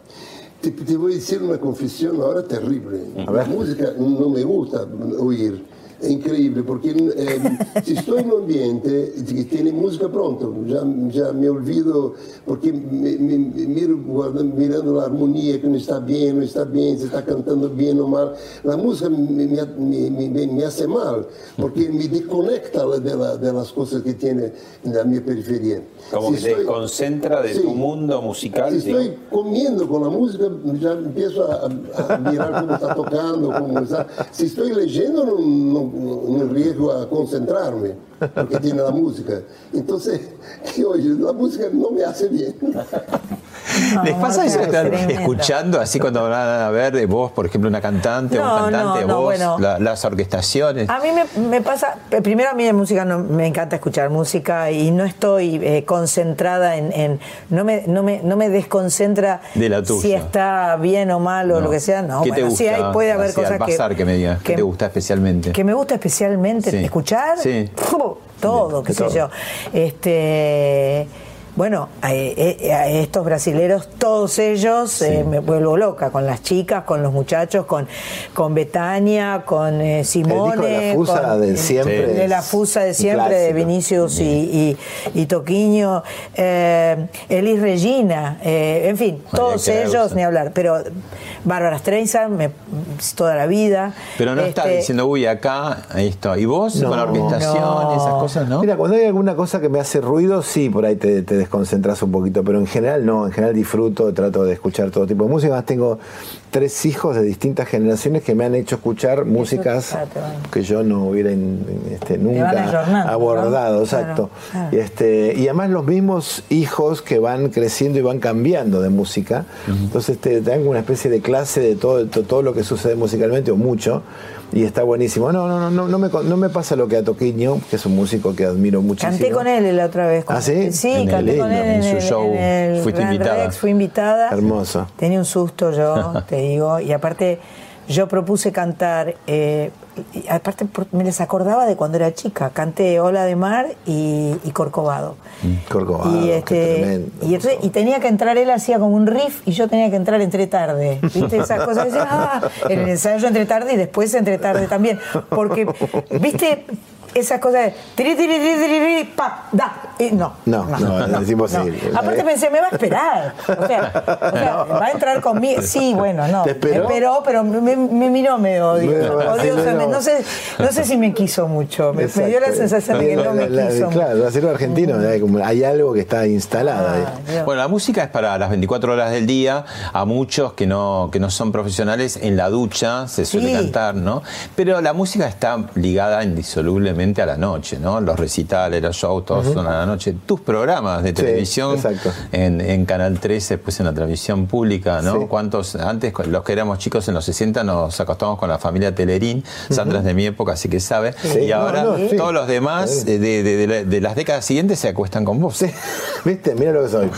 Te, te voy a decir una confesión ahora terrible. La música no me gusta oír. Es increíble porque eh, si estoy en un ambiente que tiene música pronto, ya, ya me olvido porque me, me- me miro guardando- mirando la armonía que no está bien, no está bien, se está cantando bien o mal. La música me, me, me- me- me hace mal porque me desconecta de, la- de las cosas que tiene en la mi periferia. Como Si que te estoy- desconcentra de Sí. tu mundo musical. Si digo. estoy comiendo con la música, ya empiezo a, a- a mirar cómo está tocando, cómo está. Si estoy leyendo, no, no, no riesgo a concentrarme, porque tiene la música. Entonces, que oye, la música no me hace ¿Les pasa eso? es Están tremendo. escuchando así cuando van a ver de vos, por ejemplo, una cantante o No, un cantante, no, vos, bueno. la- las orquestaciones. A mí me, me pasa, primero a mí de música no, me encanta escuchar música y no estoy eh, concentrada en, en- no, me, no, me, no me desconcentra De la tuya. si está bien o mal o lo que sea. No, ¿Qué te bueno, gusta? sí hay, puede haber Así, cosas que, pasar que me digas, ¿qué te gusta especialmente? Que me gusta especialmente Sí. escuchar. Todo, qué sé todo. yo. Este. Bueno, a, eh, a estos brasileros, todos ellos, eh, me vuelvo loca, con las chicas, con los muchachos, con, con Betania, con eh, Simone. El disco de la Fusa con- de siempre el De la Fusa de siempre, de. Vinicius y, y, y Toquiño, eh, Elis Regina, eh, en fin, todos ellos, ni hablar. Pero Bárbara Streisand, me- toda la vida. Pero no estás Este, diciendo, uy, acá, esto. ¿Y vos No, con la orquestación, no. esas cosas, no? Mira, cuando hay alguna cosa que me hace ruido, sí, por ahí te, te desconcentras un poquito, pero en general no, en general disfruto, trato de escuchar todo tipo de música. Además tengo tres hijos de distintas generaciones que me han hecho escuchar músicas ah, que yo no hubiera este, nunca abordado, ¿no? exacto. Claro, claro. Y, este, y además los mismos hijos que van creciendo y van cambiando de música, entonces te, te dan una especie de clase de todo, to- todo lo que sucede musicalmente o mucho. Y está buenísimo. No, no, no, no, no me, no me pasa lo que a Toquiño, que es un músico que admiro muchísimo. Canté con él la otra vez. ¿Ah, sí? Sí, En el canté con él en, en su el, show. en el Fuiste invitada. Rex, fui invitada. Hermoso. Tenía un susto yo, te digo. Y aparte, yo propuse cantar. eh, y aparte, me les acordaba de cuando era chica. Canté Ola de Mar y, y Corcovado. Corcovado, y, este, tremendo, y, entonces- y tenía que entrar, él hacía como un riff y yo tenía que entrar entre tarde. ¿Viste esas cosas? Decía, ah, en el ensayo entre tarde y después entre tarde también. Porque, ¿viste? Esas cosas de tiri, tiri, tiri, tiri, tiri, pa, da. Y no. No, no, es imposible. no. Aparte pensé, me va a esperar. O sea, o sea, va a entrar conmigo. Sí, bueno, no. ¿Te esperó? Esperó, pero me, me miró medio odio- Medio odiosamente. brasileño. No sé, no sé si me quiso mucho. Me, me dio la sensación de que no me La- quiso Claro, el brasileño argentino, hay, como- hay algo que está instalado. Ah. Bueno, la música es para las 24 horas del día. A muchos que no, que no son profesionales, en la ducha se suele Sí. cantar, ¿no? Pero la música está ligada indisolublemente a la noche, ¿no? Los recitales, los shows, todos son a la noche. Tus programas de televisión en, en Canal 13, después en la televisión pública, ¿no? Sí. ¿Cuántos? Antes, los que éramos chicos en los 60, nos acostábamos con la familia Telerín. Sandra es de mi época, así que sabe. Sí. Y ahora No, no, sí. todos los demás eh, de, de- de la- de las décadas siguientes se acuestan con vos. ¿Viste? Mira lo que soy.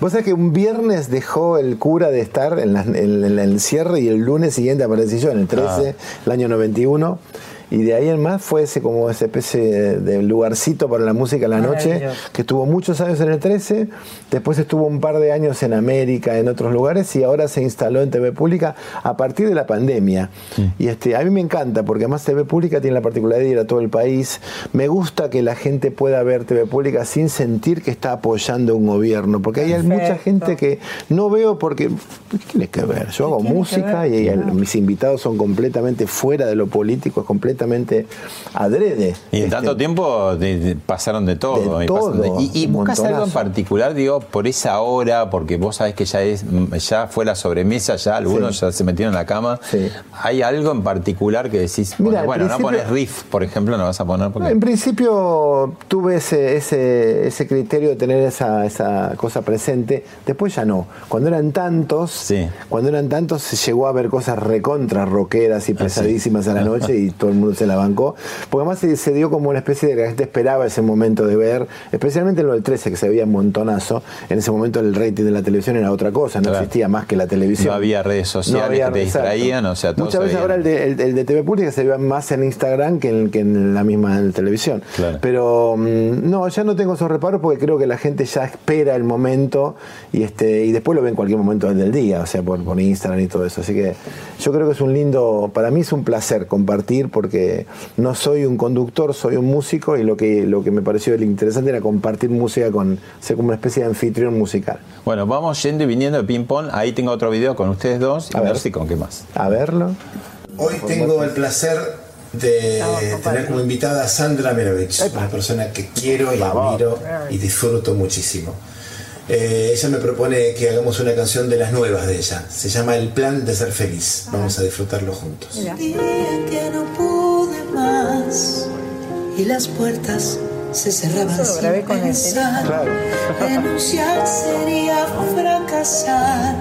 Vos sabés que un viernes dejó el cura de estar en, las- en- en el cierre y el lunes siguiente aparecí yo, en el 13, el año 91. Y de ahí en más fue ese como esa especie de lugarcito para la música en la noche, que estuvo muchos años en el 13, después estuvo un par de años en América, en otros lugares, y ahora se instaló en TV Pública a partir de la pandemia. Y este, a mí me encanta, porque además TV Pública tiene la particularidad de ir a todo el país. Me gusta que la gente pueda ver TV Pública sin sentir que está apoyando un gobierno, porque hay mucha gente que no veo porque, ¿qué tiene que ver? Yo hago música y el- mis invitados son completamente fuera de lo político, es completamente adrede. Y en Este, tanto tiempo de- de- pasaron de todo. De y todo, y, y algo en particular, digo, por esa hora, porque vos sabés que ya es ya fue la sobremesa, ya algunos Sí. ya se metieron en la cama. Sí. ¿Hay algo en particular que decís, bueno, no pones riff, por ejemplo, no vas a poner porque... En principio tuve ese, ese, ese criterio de tener esa, esa cosa presente, después ya no. Cuando eran tantos, Sí. cuando eran tantos se llegó a ver cosas recontra rockeras y pesadísimas a la noche y todo el mundo se la bancó. Porque además se, se dio como una especie de que la gente esperaba ese momento de ver, especialmente en lo del 13 que se veía un montonazo. En ese momento el rating de la televisión era otra cosa, no Claro. existía más que la televisión. No había redes sociales que te distraían, o sea, todo Muchas veces ahora el de, el- el de TV Pública se ve más en Instagram que en, que en la misma televisión. Claro. Pero mm, no, ya no tengo esos reparos porque creo que la gente ya espera el momento y este y después lo ve en cualquier momento del día, o sea, por, por Instagram y todo eso. Así que yo creo que es un lindo, para mí es un placer compartir porque no soy un conductor, soy un músico y lo que, lo que me pareció interesante era compartir música con, ser como una especie de anfitrión musical. Bueno, vamos yendo y viniendo de ping-pong. Ahí tengo otro video con ustedes dos A a ver ver. si con qué más. A verlo. Hoy tengo el placer de tener como invitada a Sandra Merovich, una persona que quiero y admiro y disfruto muchísimo. Eh, ella me propone que hagamos una canción de las nuevas de ella. Se llama El plan de ser feliz. Vamos a disfrutarlo juntos. día que no pude más y las puertas se cerraban Eso lo grabé sin con pensar. Claro. Renunciar sería fracasar.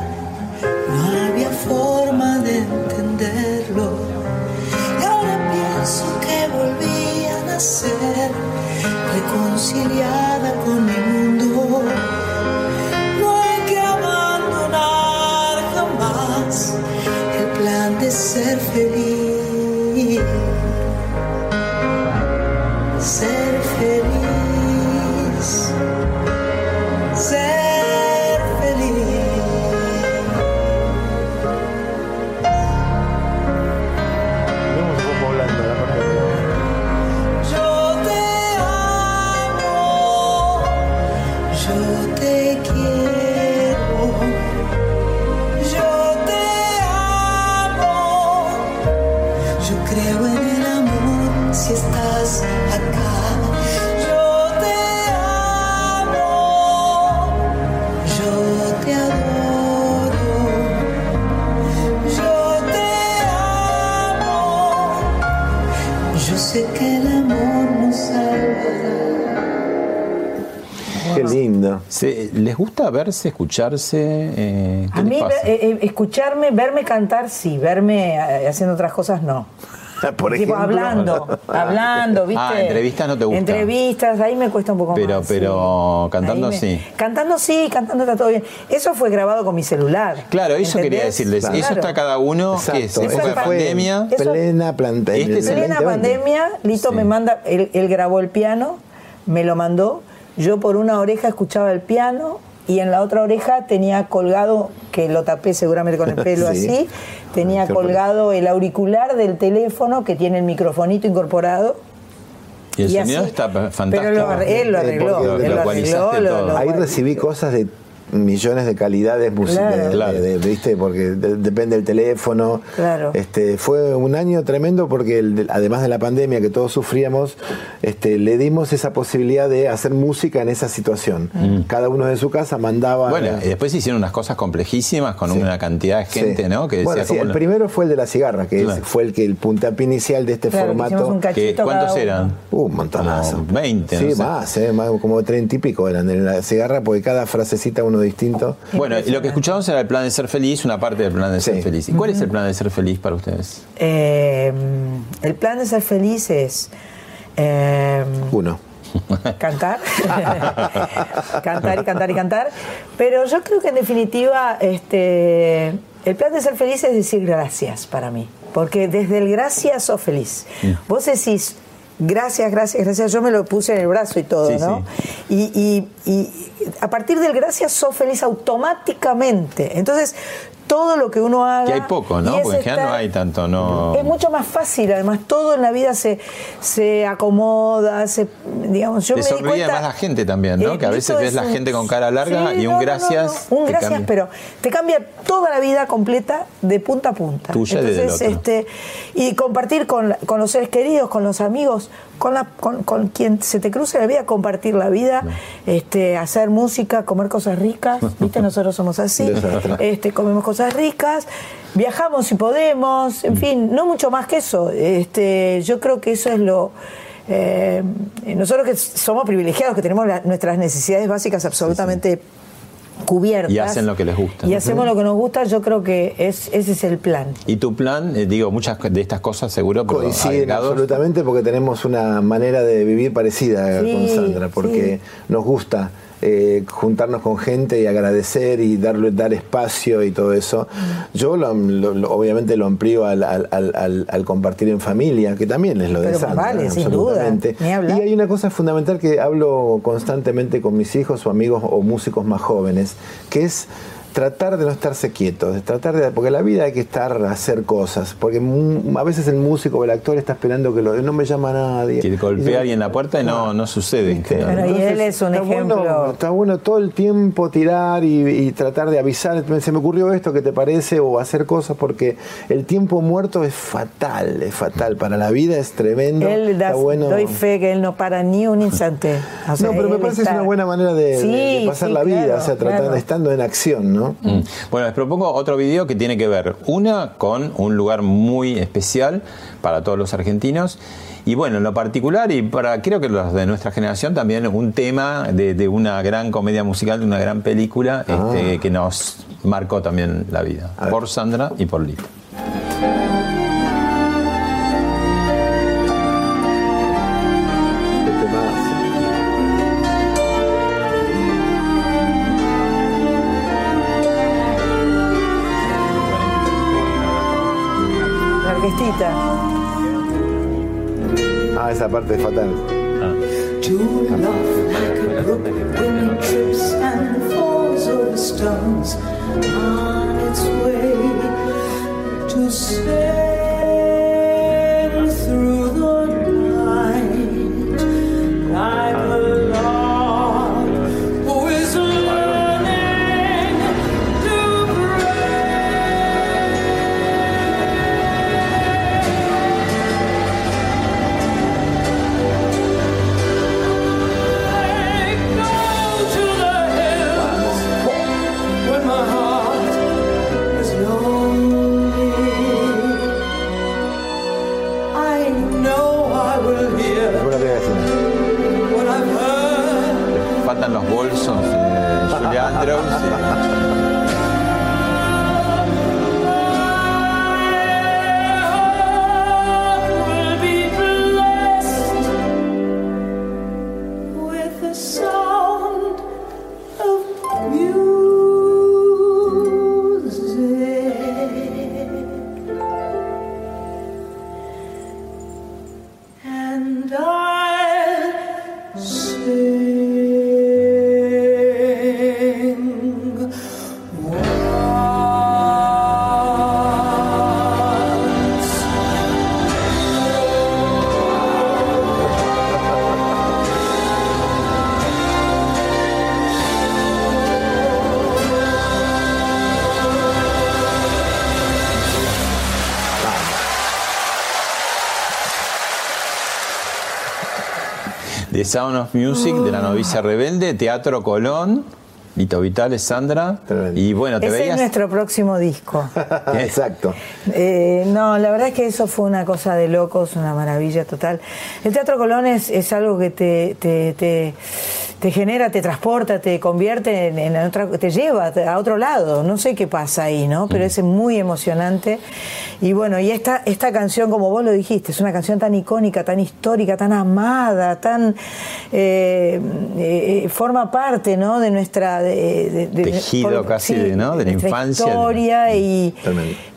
No había forma de entenderlo. Y ahora pienso que volví a nacer, reconciliada con el Yo sé que el amor nos salvará. Qué lindo. Se- ¿Les gusta verse, escucharse? Eh, ¿Qué A les mí, pasa? eh, eh, escucharme, verme cantar, sí. Verme eh, haciendo otras cosas, no. Por tipo, ejemplo. hablando, hablando, ¿viste? Ah, entrevistas no te gusta. Entrevistas, ahí me cuesta un poco Pero- más. pero sí. cantando me- sí. Cantando sí, cantando está todo bien. Eso fue grabado con mi celular. Claro, eso quería decirles. Eso está cada uno, que es Exacto. época de pandemia. Eso- Plena planta. Este es plena 2020. pandemia, Lito Sí. me manda, él, él grabó el piano, me lo mandó, yo por una oreja escuchaba el piano y en la otra oreja tenía colgado, que lo tapé seguramente con el pelo Sí. así, tenía Qué colgado el auricular del teléfono que tiene el microfonito incorporado Y el Y sonido así- está Pero fantástico. lo- él lo Eh, arregló. porque él lo lo arregló, lo- lo- Ahí recibí cosas de millones de calidades musicales, Claro. Claro. de- de- ¿viste? Porque de- depende del teléfono. Claro. Este, fue un año tremendo porque el- además de la pandemia que todos sufríamos, este, le dimos esa posibilidad de hacer música en esa situación. Cada uno de su casa mandaba. Mm. Bueno, y después hicieron unas cosas complejísimas con Sí. una cantidad de gente, Sí. ¿no? Que decía bueno, sí, el primero fue el de la cigarra, que es- fue el que el puntapié inicial de este Claro, que hicimos formato. un que- cachito ¿Cuántos eran? Uh, un montonazo. Como 20, Sí, no sé. más, eh, más, como treinta y pico eran en la cigarra, porque cada frasecita uno distinto. Bueno, y lo que escuchamos era el plan de ser feliz, una parte del plan de ser Sí. feliz. ¿Y cuál es el plan de ser feliz para ustedes? Eh, el plan de ser feliz es eh, Uno. cantar, cantar y cantar y cantar. Pero yo creo que en definitiva, este, el plan de ser feliz es decir gracias para mí. Porque desde el gracias sos feliz. Vos decís gracias, gracias, gracias. Yo me lo puse en el brazo y todo, Sí, ¿no? Y, y- y a partir del gracias sos feliz automáticamente. Entonces, todo lo que uno haga. Que hay poco, ¿no? Porque en general no estar- hay tanto, no. es mucho más fácil, además todo en la vida se, se acomoda, se, digamos, yo Te me di cuenta- la gente también, ¿no? Eh, Que a veces ves es la un- gente con cara larga Sí, y un no, gracias. no, no, Un gracias, cambia. pero te cambia toda la vida completa de punta a punta. Tuya y del Entonces, otro. este, y compartir con, con los seres queridos, con los amigos, con, la, con, con quien se te cruce la vida, compartir la vida, este, hacer música, comer cosas ricas, ¿viste? Nosotros somos así, este, comemos cosas ricas, viajamos si podemos, en fin, no mucho más que eso. Este, yo creo que eso es lo... eh, nosotros que somos privilegiados, que tenemos la- nuestras necesidades básicas absolutamente cubiertas. Y hacen lo que les gusta. Y hacemos lo que nos gusta, yo creo que es, ese es el plan. Y tu plan, eh, digo, muchas de estas cosas seguro, pero Coinciden absolutamente porque tenemos una manera de vivir parecida Sí, con Sandra, porque nos gusta eh, juntarnos con gente y agradecer y darle, dar espacio y todo eso. Yo lo- lo- lo- obviamente lo amplío al, al- al- al- al compartir en familia, que también es lo de Sandra. vale, sin duda, absolutamente. ni hablar. Y hay una cosa fundamental que hablo constantemente con mis hijos o amigos o músicos más jóvenes, que es tratar de no estarse quietos, de tratar de, porque la vida hay que estar a hacer cosas, porque a veces el músico o el actor está esperando que lo no me llama nadie. Que Y golpea alguien en la puerta y no, no sucede. Bueno, y él es un está ejemplo. Bueno, está bueno todo el tiempo tirar y, y tratar de avisar. Se me ocurrió esto, ¿qué te parece? O hacer cosas, porque el tiempo muerto es fatal, es fatal. Para la vida es tremendo. Él da, está bueno. doy fe que él no para ni un instante. O sea, no, pero me parece que es una buena manera de, de- Sí, de pasar sí, la vida, claro, o sea, tratando, claro. estando en acción, ¿no? Mm. Bueno, les propongo otro video que tiene que ver, una, con un lugar muy especial para todos los argentinos. Y bueno, en lo particular, y para creo que los de nuestra generación también, un tema de, de una gran comedia musical, de una gran película Ah. este, que nos marcó también la vida. Por Sandra y por Lito. La orquestita. Ah, esa parte es fatal. To love The Sound of Music de la novicia rebelde, Teatro Colón. Lito Vitales, Sandra. Y bueno, te Ese es nuestro próximo disco. Exacto. Eh, no, la verdad es que eso fue una cosa de locos, una maravilla total. El Teatro Colón es, algo que te, te, te, genera, te transporta, te convierte en, otra, te lleva a otro lado. No sé qué pasa ahí, ¿no? Pero mm. es muy emocionante. Y bueno, y esta, esta canción, como vos lo dijiste, es una canción tan icónica, tan histórica, tan amada, tan. Eh, eh, forma parte, ¿no? De nuestra de, tejido casi de, ¿no? de la infancia. Historia y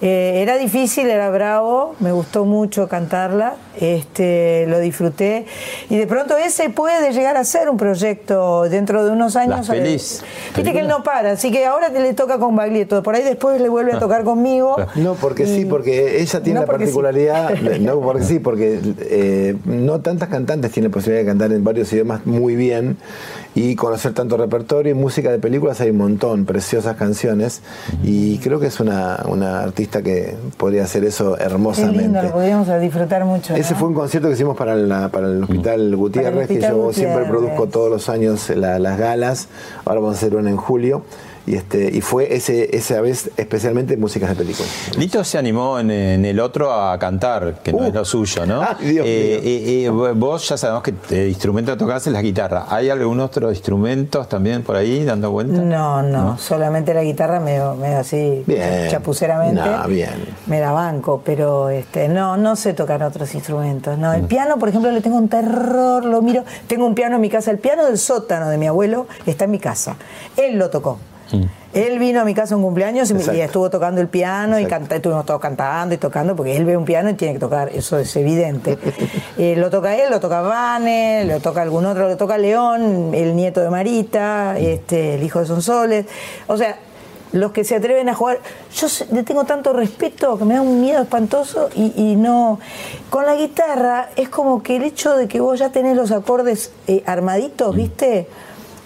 eh, era difícil, era bravo, me gustó mucho cantarla, este, lo disfruté y de pronto ese puede llegar a ser un proyecto dentro de unos años. feliz. Viste que él no para, así que ahora le toca con Baglietto, por ahí después le vuelve a tocar conmigo. No, porque sí, porque ella tiene la particularidad, no porque sí, porque eh, no tantas cantantes tienen posibilidad de cantar en varios idiomas muy bien y conocer tanto repertorio y música de películas hay un montón, preciosas canciones y creo que es una, una artista que podría hacer eso hermosamente. Qué lindo, lo podríamos disfrutar mucho. Ese fue un concierto que hicimos para, la, para el Hospital Gutiérrez, que yo siempre produzco todos los años las galas, ahora vamos a hacer una en julio y este y fue ese esa vez especialmente músicas de películas. Lito se animó en, el otro a cantar, que no es uh. lo suyo, ¿no? Ah, Dios eh, vos ya sabemos que el instrumento que tocas es la guitarra. ¿Hay algún otro instrumentos también por ahí dando vuelta? No, no, solamente la guitarra me me así chapuceramente. bien. Me la banco, pero este no no sé tocar otros instrumentos. No, el mm. piano, por ejemplo, le tengo un terror, lo miro. Tengo un piano en mi casa, el piano del sótano de mi abuelo está en mi casa. Él lo tocó. Él vino a mi casa un cumpleaños y, estuvo tocando el piano y estuvimos todos cantando y tocando porque él ve un piano y tiene que tocar, eso es evidente. Eh, lo toca él, lo toca Vane, lo toca algún otro, lo toca León, el nieto de Marita, este, el hijo de Sonsoles. O sea, los que se atreven a jugar. Yo le tengo tanto respeto que me da un miedo espantoso y, no. Con la guitarra es como que el hecho de que vos ya tenés los acordes eh, armaditos, ¿viste?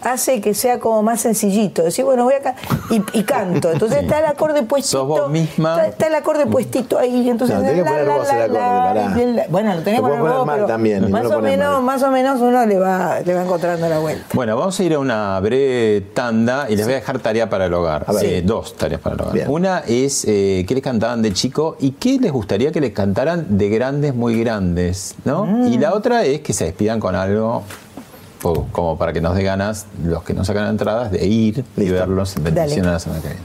Hace que sea como más sencillito. Decir, bueno, voy acá y, y canto. Entonces está el acorde puestito. vos misma. Está, el acorde puestito ahí. Entonces, no, tenés que poner vos el acorde, Bueno, lo tenés que poner vos, mal también. Más, o menos, más o menos uno le va, le va encontrando la vuelta. Bueno, vamos a ir a una breve tanda y les voy a dejar tarea para el hogar. Eh, dos tareas para el hogar. Una es eh, qué les cantaban de chico y qué les gustaría que les cantaran de grandes, muy grandes. ¿no? Y la otra es que se despidan con algo como para que nos dé ganas, los que no sacan entradas, de ir y verlos en bendición a la semana que viene.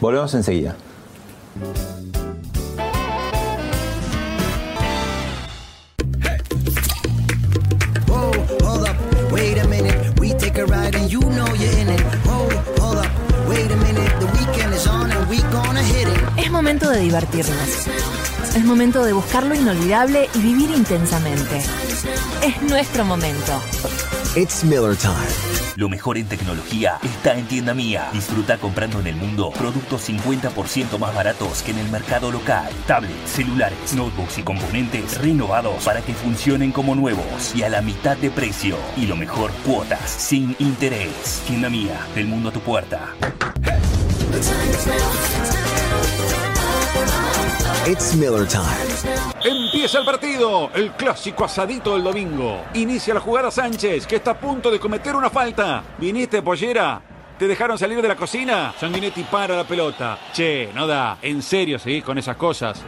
Volvemos enseguida. Es momento de divertirnos. Es momento de buscar lo inolvidable y vivir intensamente. Es nuestro momento. It's Miller Time. Lo mejor en tecnología está en Tienda Mía. Disfruta comprando en el mundo productos 50% más baratos que en el mercado local. Tablets, celulares, notebooks y componentes renovados para que funcionen como nuevos y a la mitad de precio. Y lo mejor, cuotas sin interés. Tienda Mía, del mundo a tu puerta. It's Miller Time. Empieza el partido, el clásico asadito del domingo. Inicia la jugada Sánchez, que está a punto de cometer una falta. ¿Viniste, pollera? ¿Te dejaron salir de la cocina? Sanguinetti para la pelota. Che, no da. En serio seguís con esas cosas.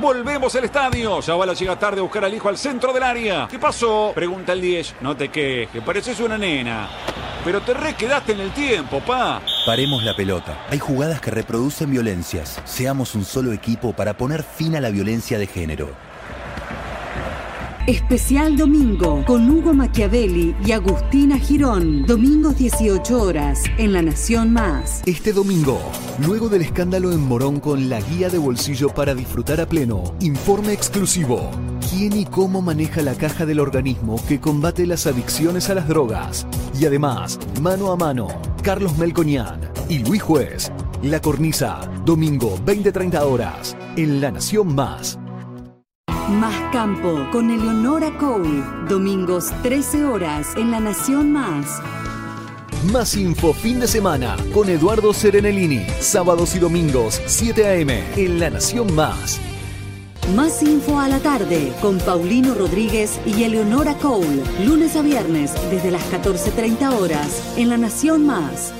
Volvemos al estadio. Zavala llega tarde a buscar al hijo al centro del área. ¿Qué pasó? Pregunta el 10. No te quejes, pareces una nena. Pero te re quedaste en el tiempo, pa. Paremos la pelota. Hay jugadas que reproducen violencias. Seamos un solo equipo para poner fin a la violencia de género. Especial Domingo con Hugo Machiavelli y Agustina Girón. Domingos 18 horas en La Nación Más. Este domingo, luego del escándalo en Morón con la guía de bolsillo para disfrutar a pleno, informe exclusivo. ¿Quién y cómo maneja la caja del organismo que combate las adicciones a las drogas? Y además, mano a mano, Carlos Melconian y Luis Juez. La Cornisa, domingo 20-30 horas, en La Nación Más. Más Campo con Eleonora Cole. Domingos 13 horas en La Nación Más. Más info fin de semana con Eduardo Serenelini. Sábados y domingos 7 a.m. en La Nación Más. Más info a la tarde con Paulino Rodríguez y Eleonora Cole. Lunes a viernes desde las 14.30 horas en La Nación Más.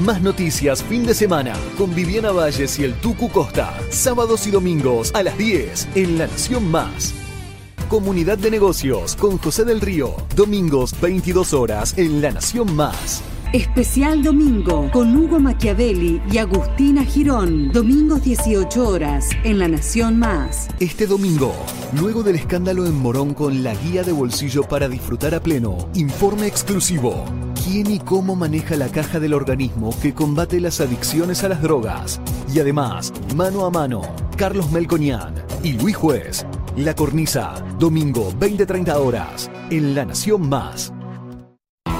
Más noticias fin de semana con Viviana Valles y el Tucu Costa. Sábados y domingos a las 10 en La Nación Más. Comunidad de Negocios con José del Río. Domingos 22 horas en La Nación Más. Especial Domingo con Hugo Machiavelli y Agustina Girón. Domingos 18 horas en La Nación Más. Este domingo, luego del escándalo en Morón con la guía de bolsillo para disfrutar a pleno, informe exclusivo. ¿Quién y cómo maneja la caja del organismo que combate las adicciones a las drogas? Y además, mano a mano, Carlos Melconian y Luis Juez. La Cornisa, domingo 20-30 horas, en La Nación Más.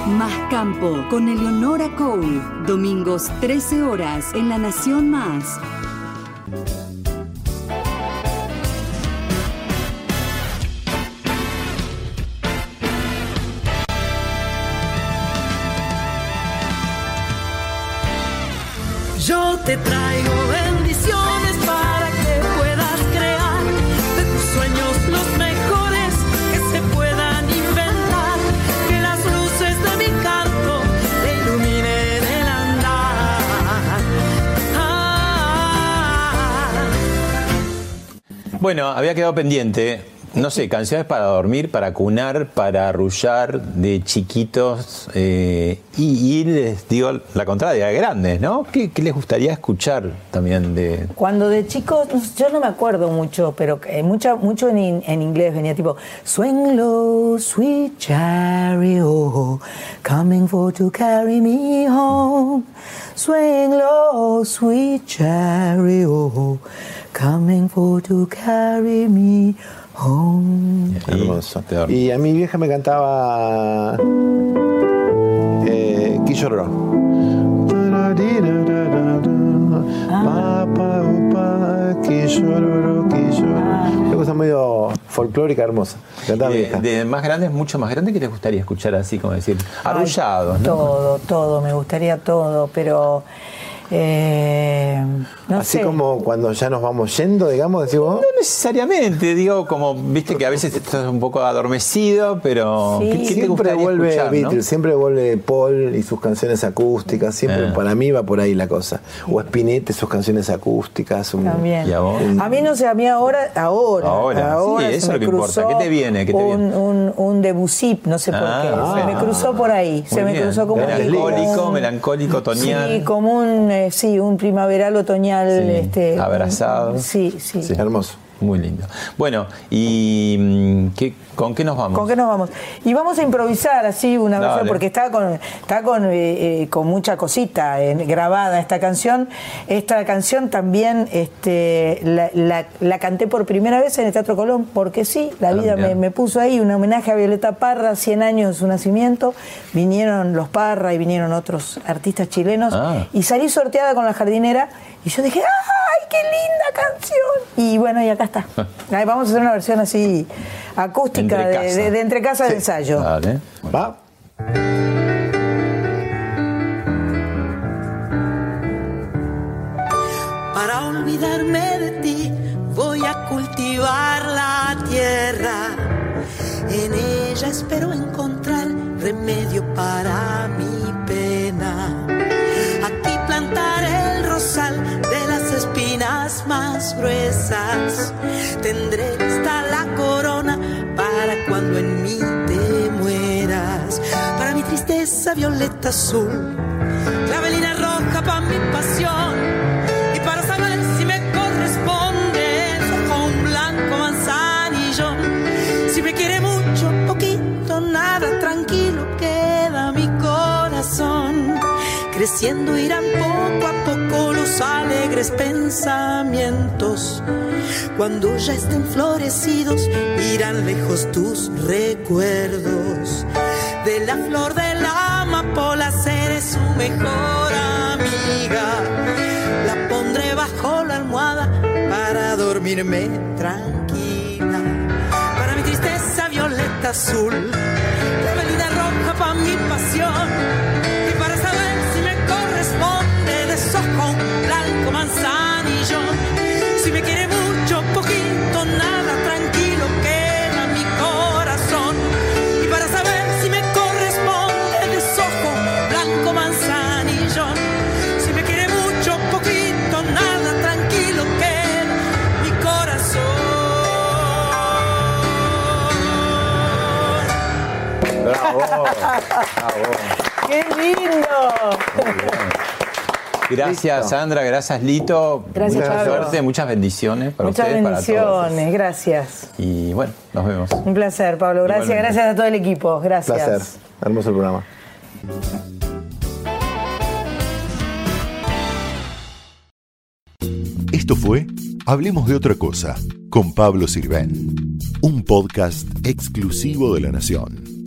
Más Campo con Eleonora Cole. Domingos 13 horas en La Nación Más. Te traigo bendiciones para que puedas crear de tus sueños los mejores que se puedan inventar. Que las luces de mi canto te iluminen el andar. Bueno, había quedado pendiente, no sé, canciones para dormir, para cunar, para arrullar de chiquitos. eh, y, les digo la contraria, de grandes, ¿no? ¿Qué, les gustaría escuchar también de. Cuando de chicos, yo no me acuerdo mucho, pero eh, mucha, mucho en, in- en inglés venía tipo Swing low, sweet chariot, coming for to carry me home. Swing low, sweet chariot, coming for to carry me home. Hermoso. Y a mi vieja me cantaba eh, Quillorro. Quillororo. Una cosa medio folclórica hermosa. Cantaba mi De, de más grandes, mucho más grandes, que les gustaría escuchar así, como decir, arrullados, ¿no? Todo, todo, me gustaría todo, pero eh, no Así sé. como cuando ya nos vamos yendo, digamos, decimos. No necesariamente, digo, como, viste que a veces estás un poco adormecido, pero ¿qué, qué te siempre vuelve escuchar, no? Beatles, siempre vuelve Paul y sus canciones acústicas, siempre Ah. para mí va por ahí la cosa. O Spinetta, sus canciones acústicas. un- También. ¿Y a vos? A mí no sé, a mí ahora, ahora, Ahora, ahora sí, se eso es lo que importa. ¿Qué te viene? ¿Qué te un, viene? un, un Debussy, no sé por Ah, qué. Se me cruzó por ahí. se me bien. cruzó como un- Melancólico, un- melancólico, otoñal. Sí, como un, eh, sí, un primaveral otoñal. Sí, este, abrazado. sí, sí, Sí, hermoso. Muy lindo. Bueno, ¿y mm, qué- con qué nos vamos? ¿Con qué nos vamos? Y vamos a improvisar así una versión, porque está con, está con, eh, eh, con mucha cosita eh, grabada esta canción. Esta canción también este, la, la- la canté por primera vez en el Teatro Colón, porque sí, la Ah, vida me, me puso ahí un homenaje a Violeta Parra, 100 años de su nacimiento. Vinieron los Parra y vinieron otros artistas chilenos. Ah. Y salí sorteada con la jardinera y yo dije, ¡ay, qué linda canción! Y bueno, y acá está. Ahí vamos a hacer una versión así acústica Entre de, casa. de- de entre casa de ensayo. Dale. Va. Para olvidarme de ti voy a cultivar la tierra. En ella espero encontrar remedio para mi espinas más gruesas. Tendré esta la corona para cuando en mí te mueras. Para mi tristeza violeta azul, clavelina roja para mi pasión. Y para saber si me corresponde un blanco manzanillo. Si me quiere mucho, poquito, nada, tranquilo queda mi corazón. Creciendo irán alegres pensamientos. Cuando ya estén florecidos, irán lejos tus recuerdos. De la flor de la amapola seré su mejor amiga. La pondré bajo la almohada para dormirme tranquila. Para mi tristeza violeta azul, la velida roja para mi pasión. ¡Qué lindo! Gracias, Sandra. Gracias, Lito. Gracias, Mucha Pablo. suerte, muchas bendiciones para Muchas ustedes, para todos. bendiciones, gracias. Y bueno, nos vemos. Un placer, Pablo. Gracias, Igualmente. gracias a todo el equipo. Gracias. Placer. Hermoso el programa. Esto fue Hablemos de otra cosa con Pablo Sirven, un podcast exclusivo de La Nación.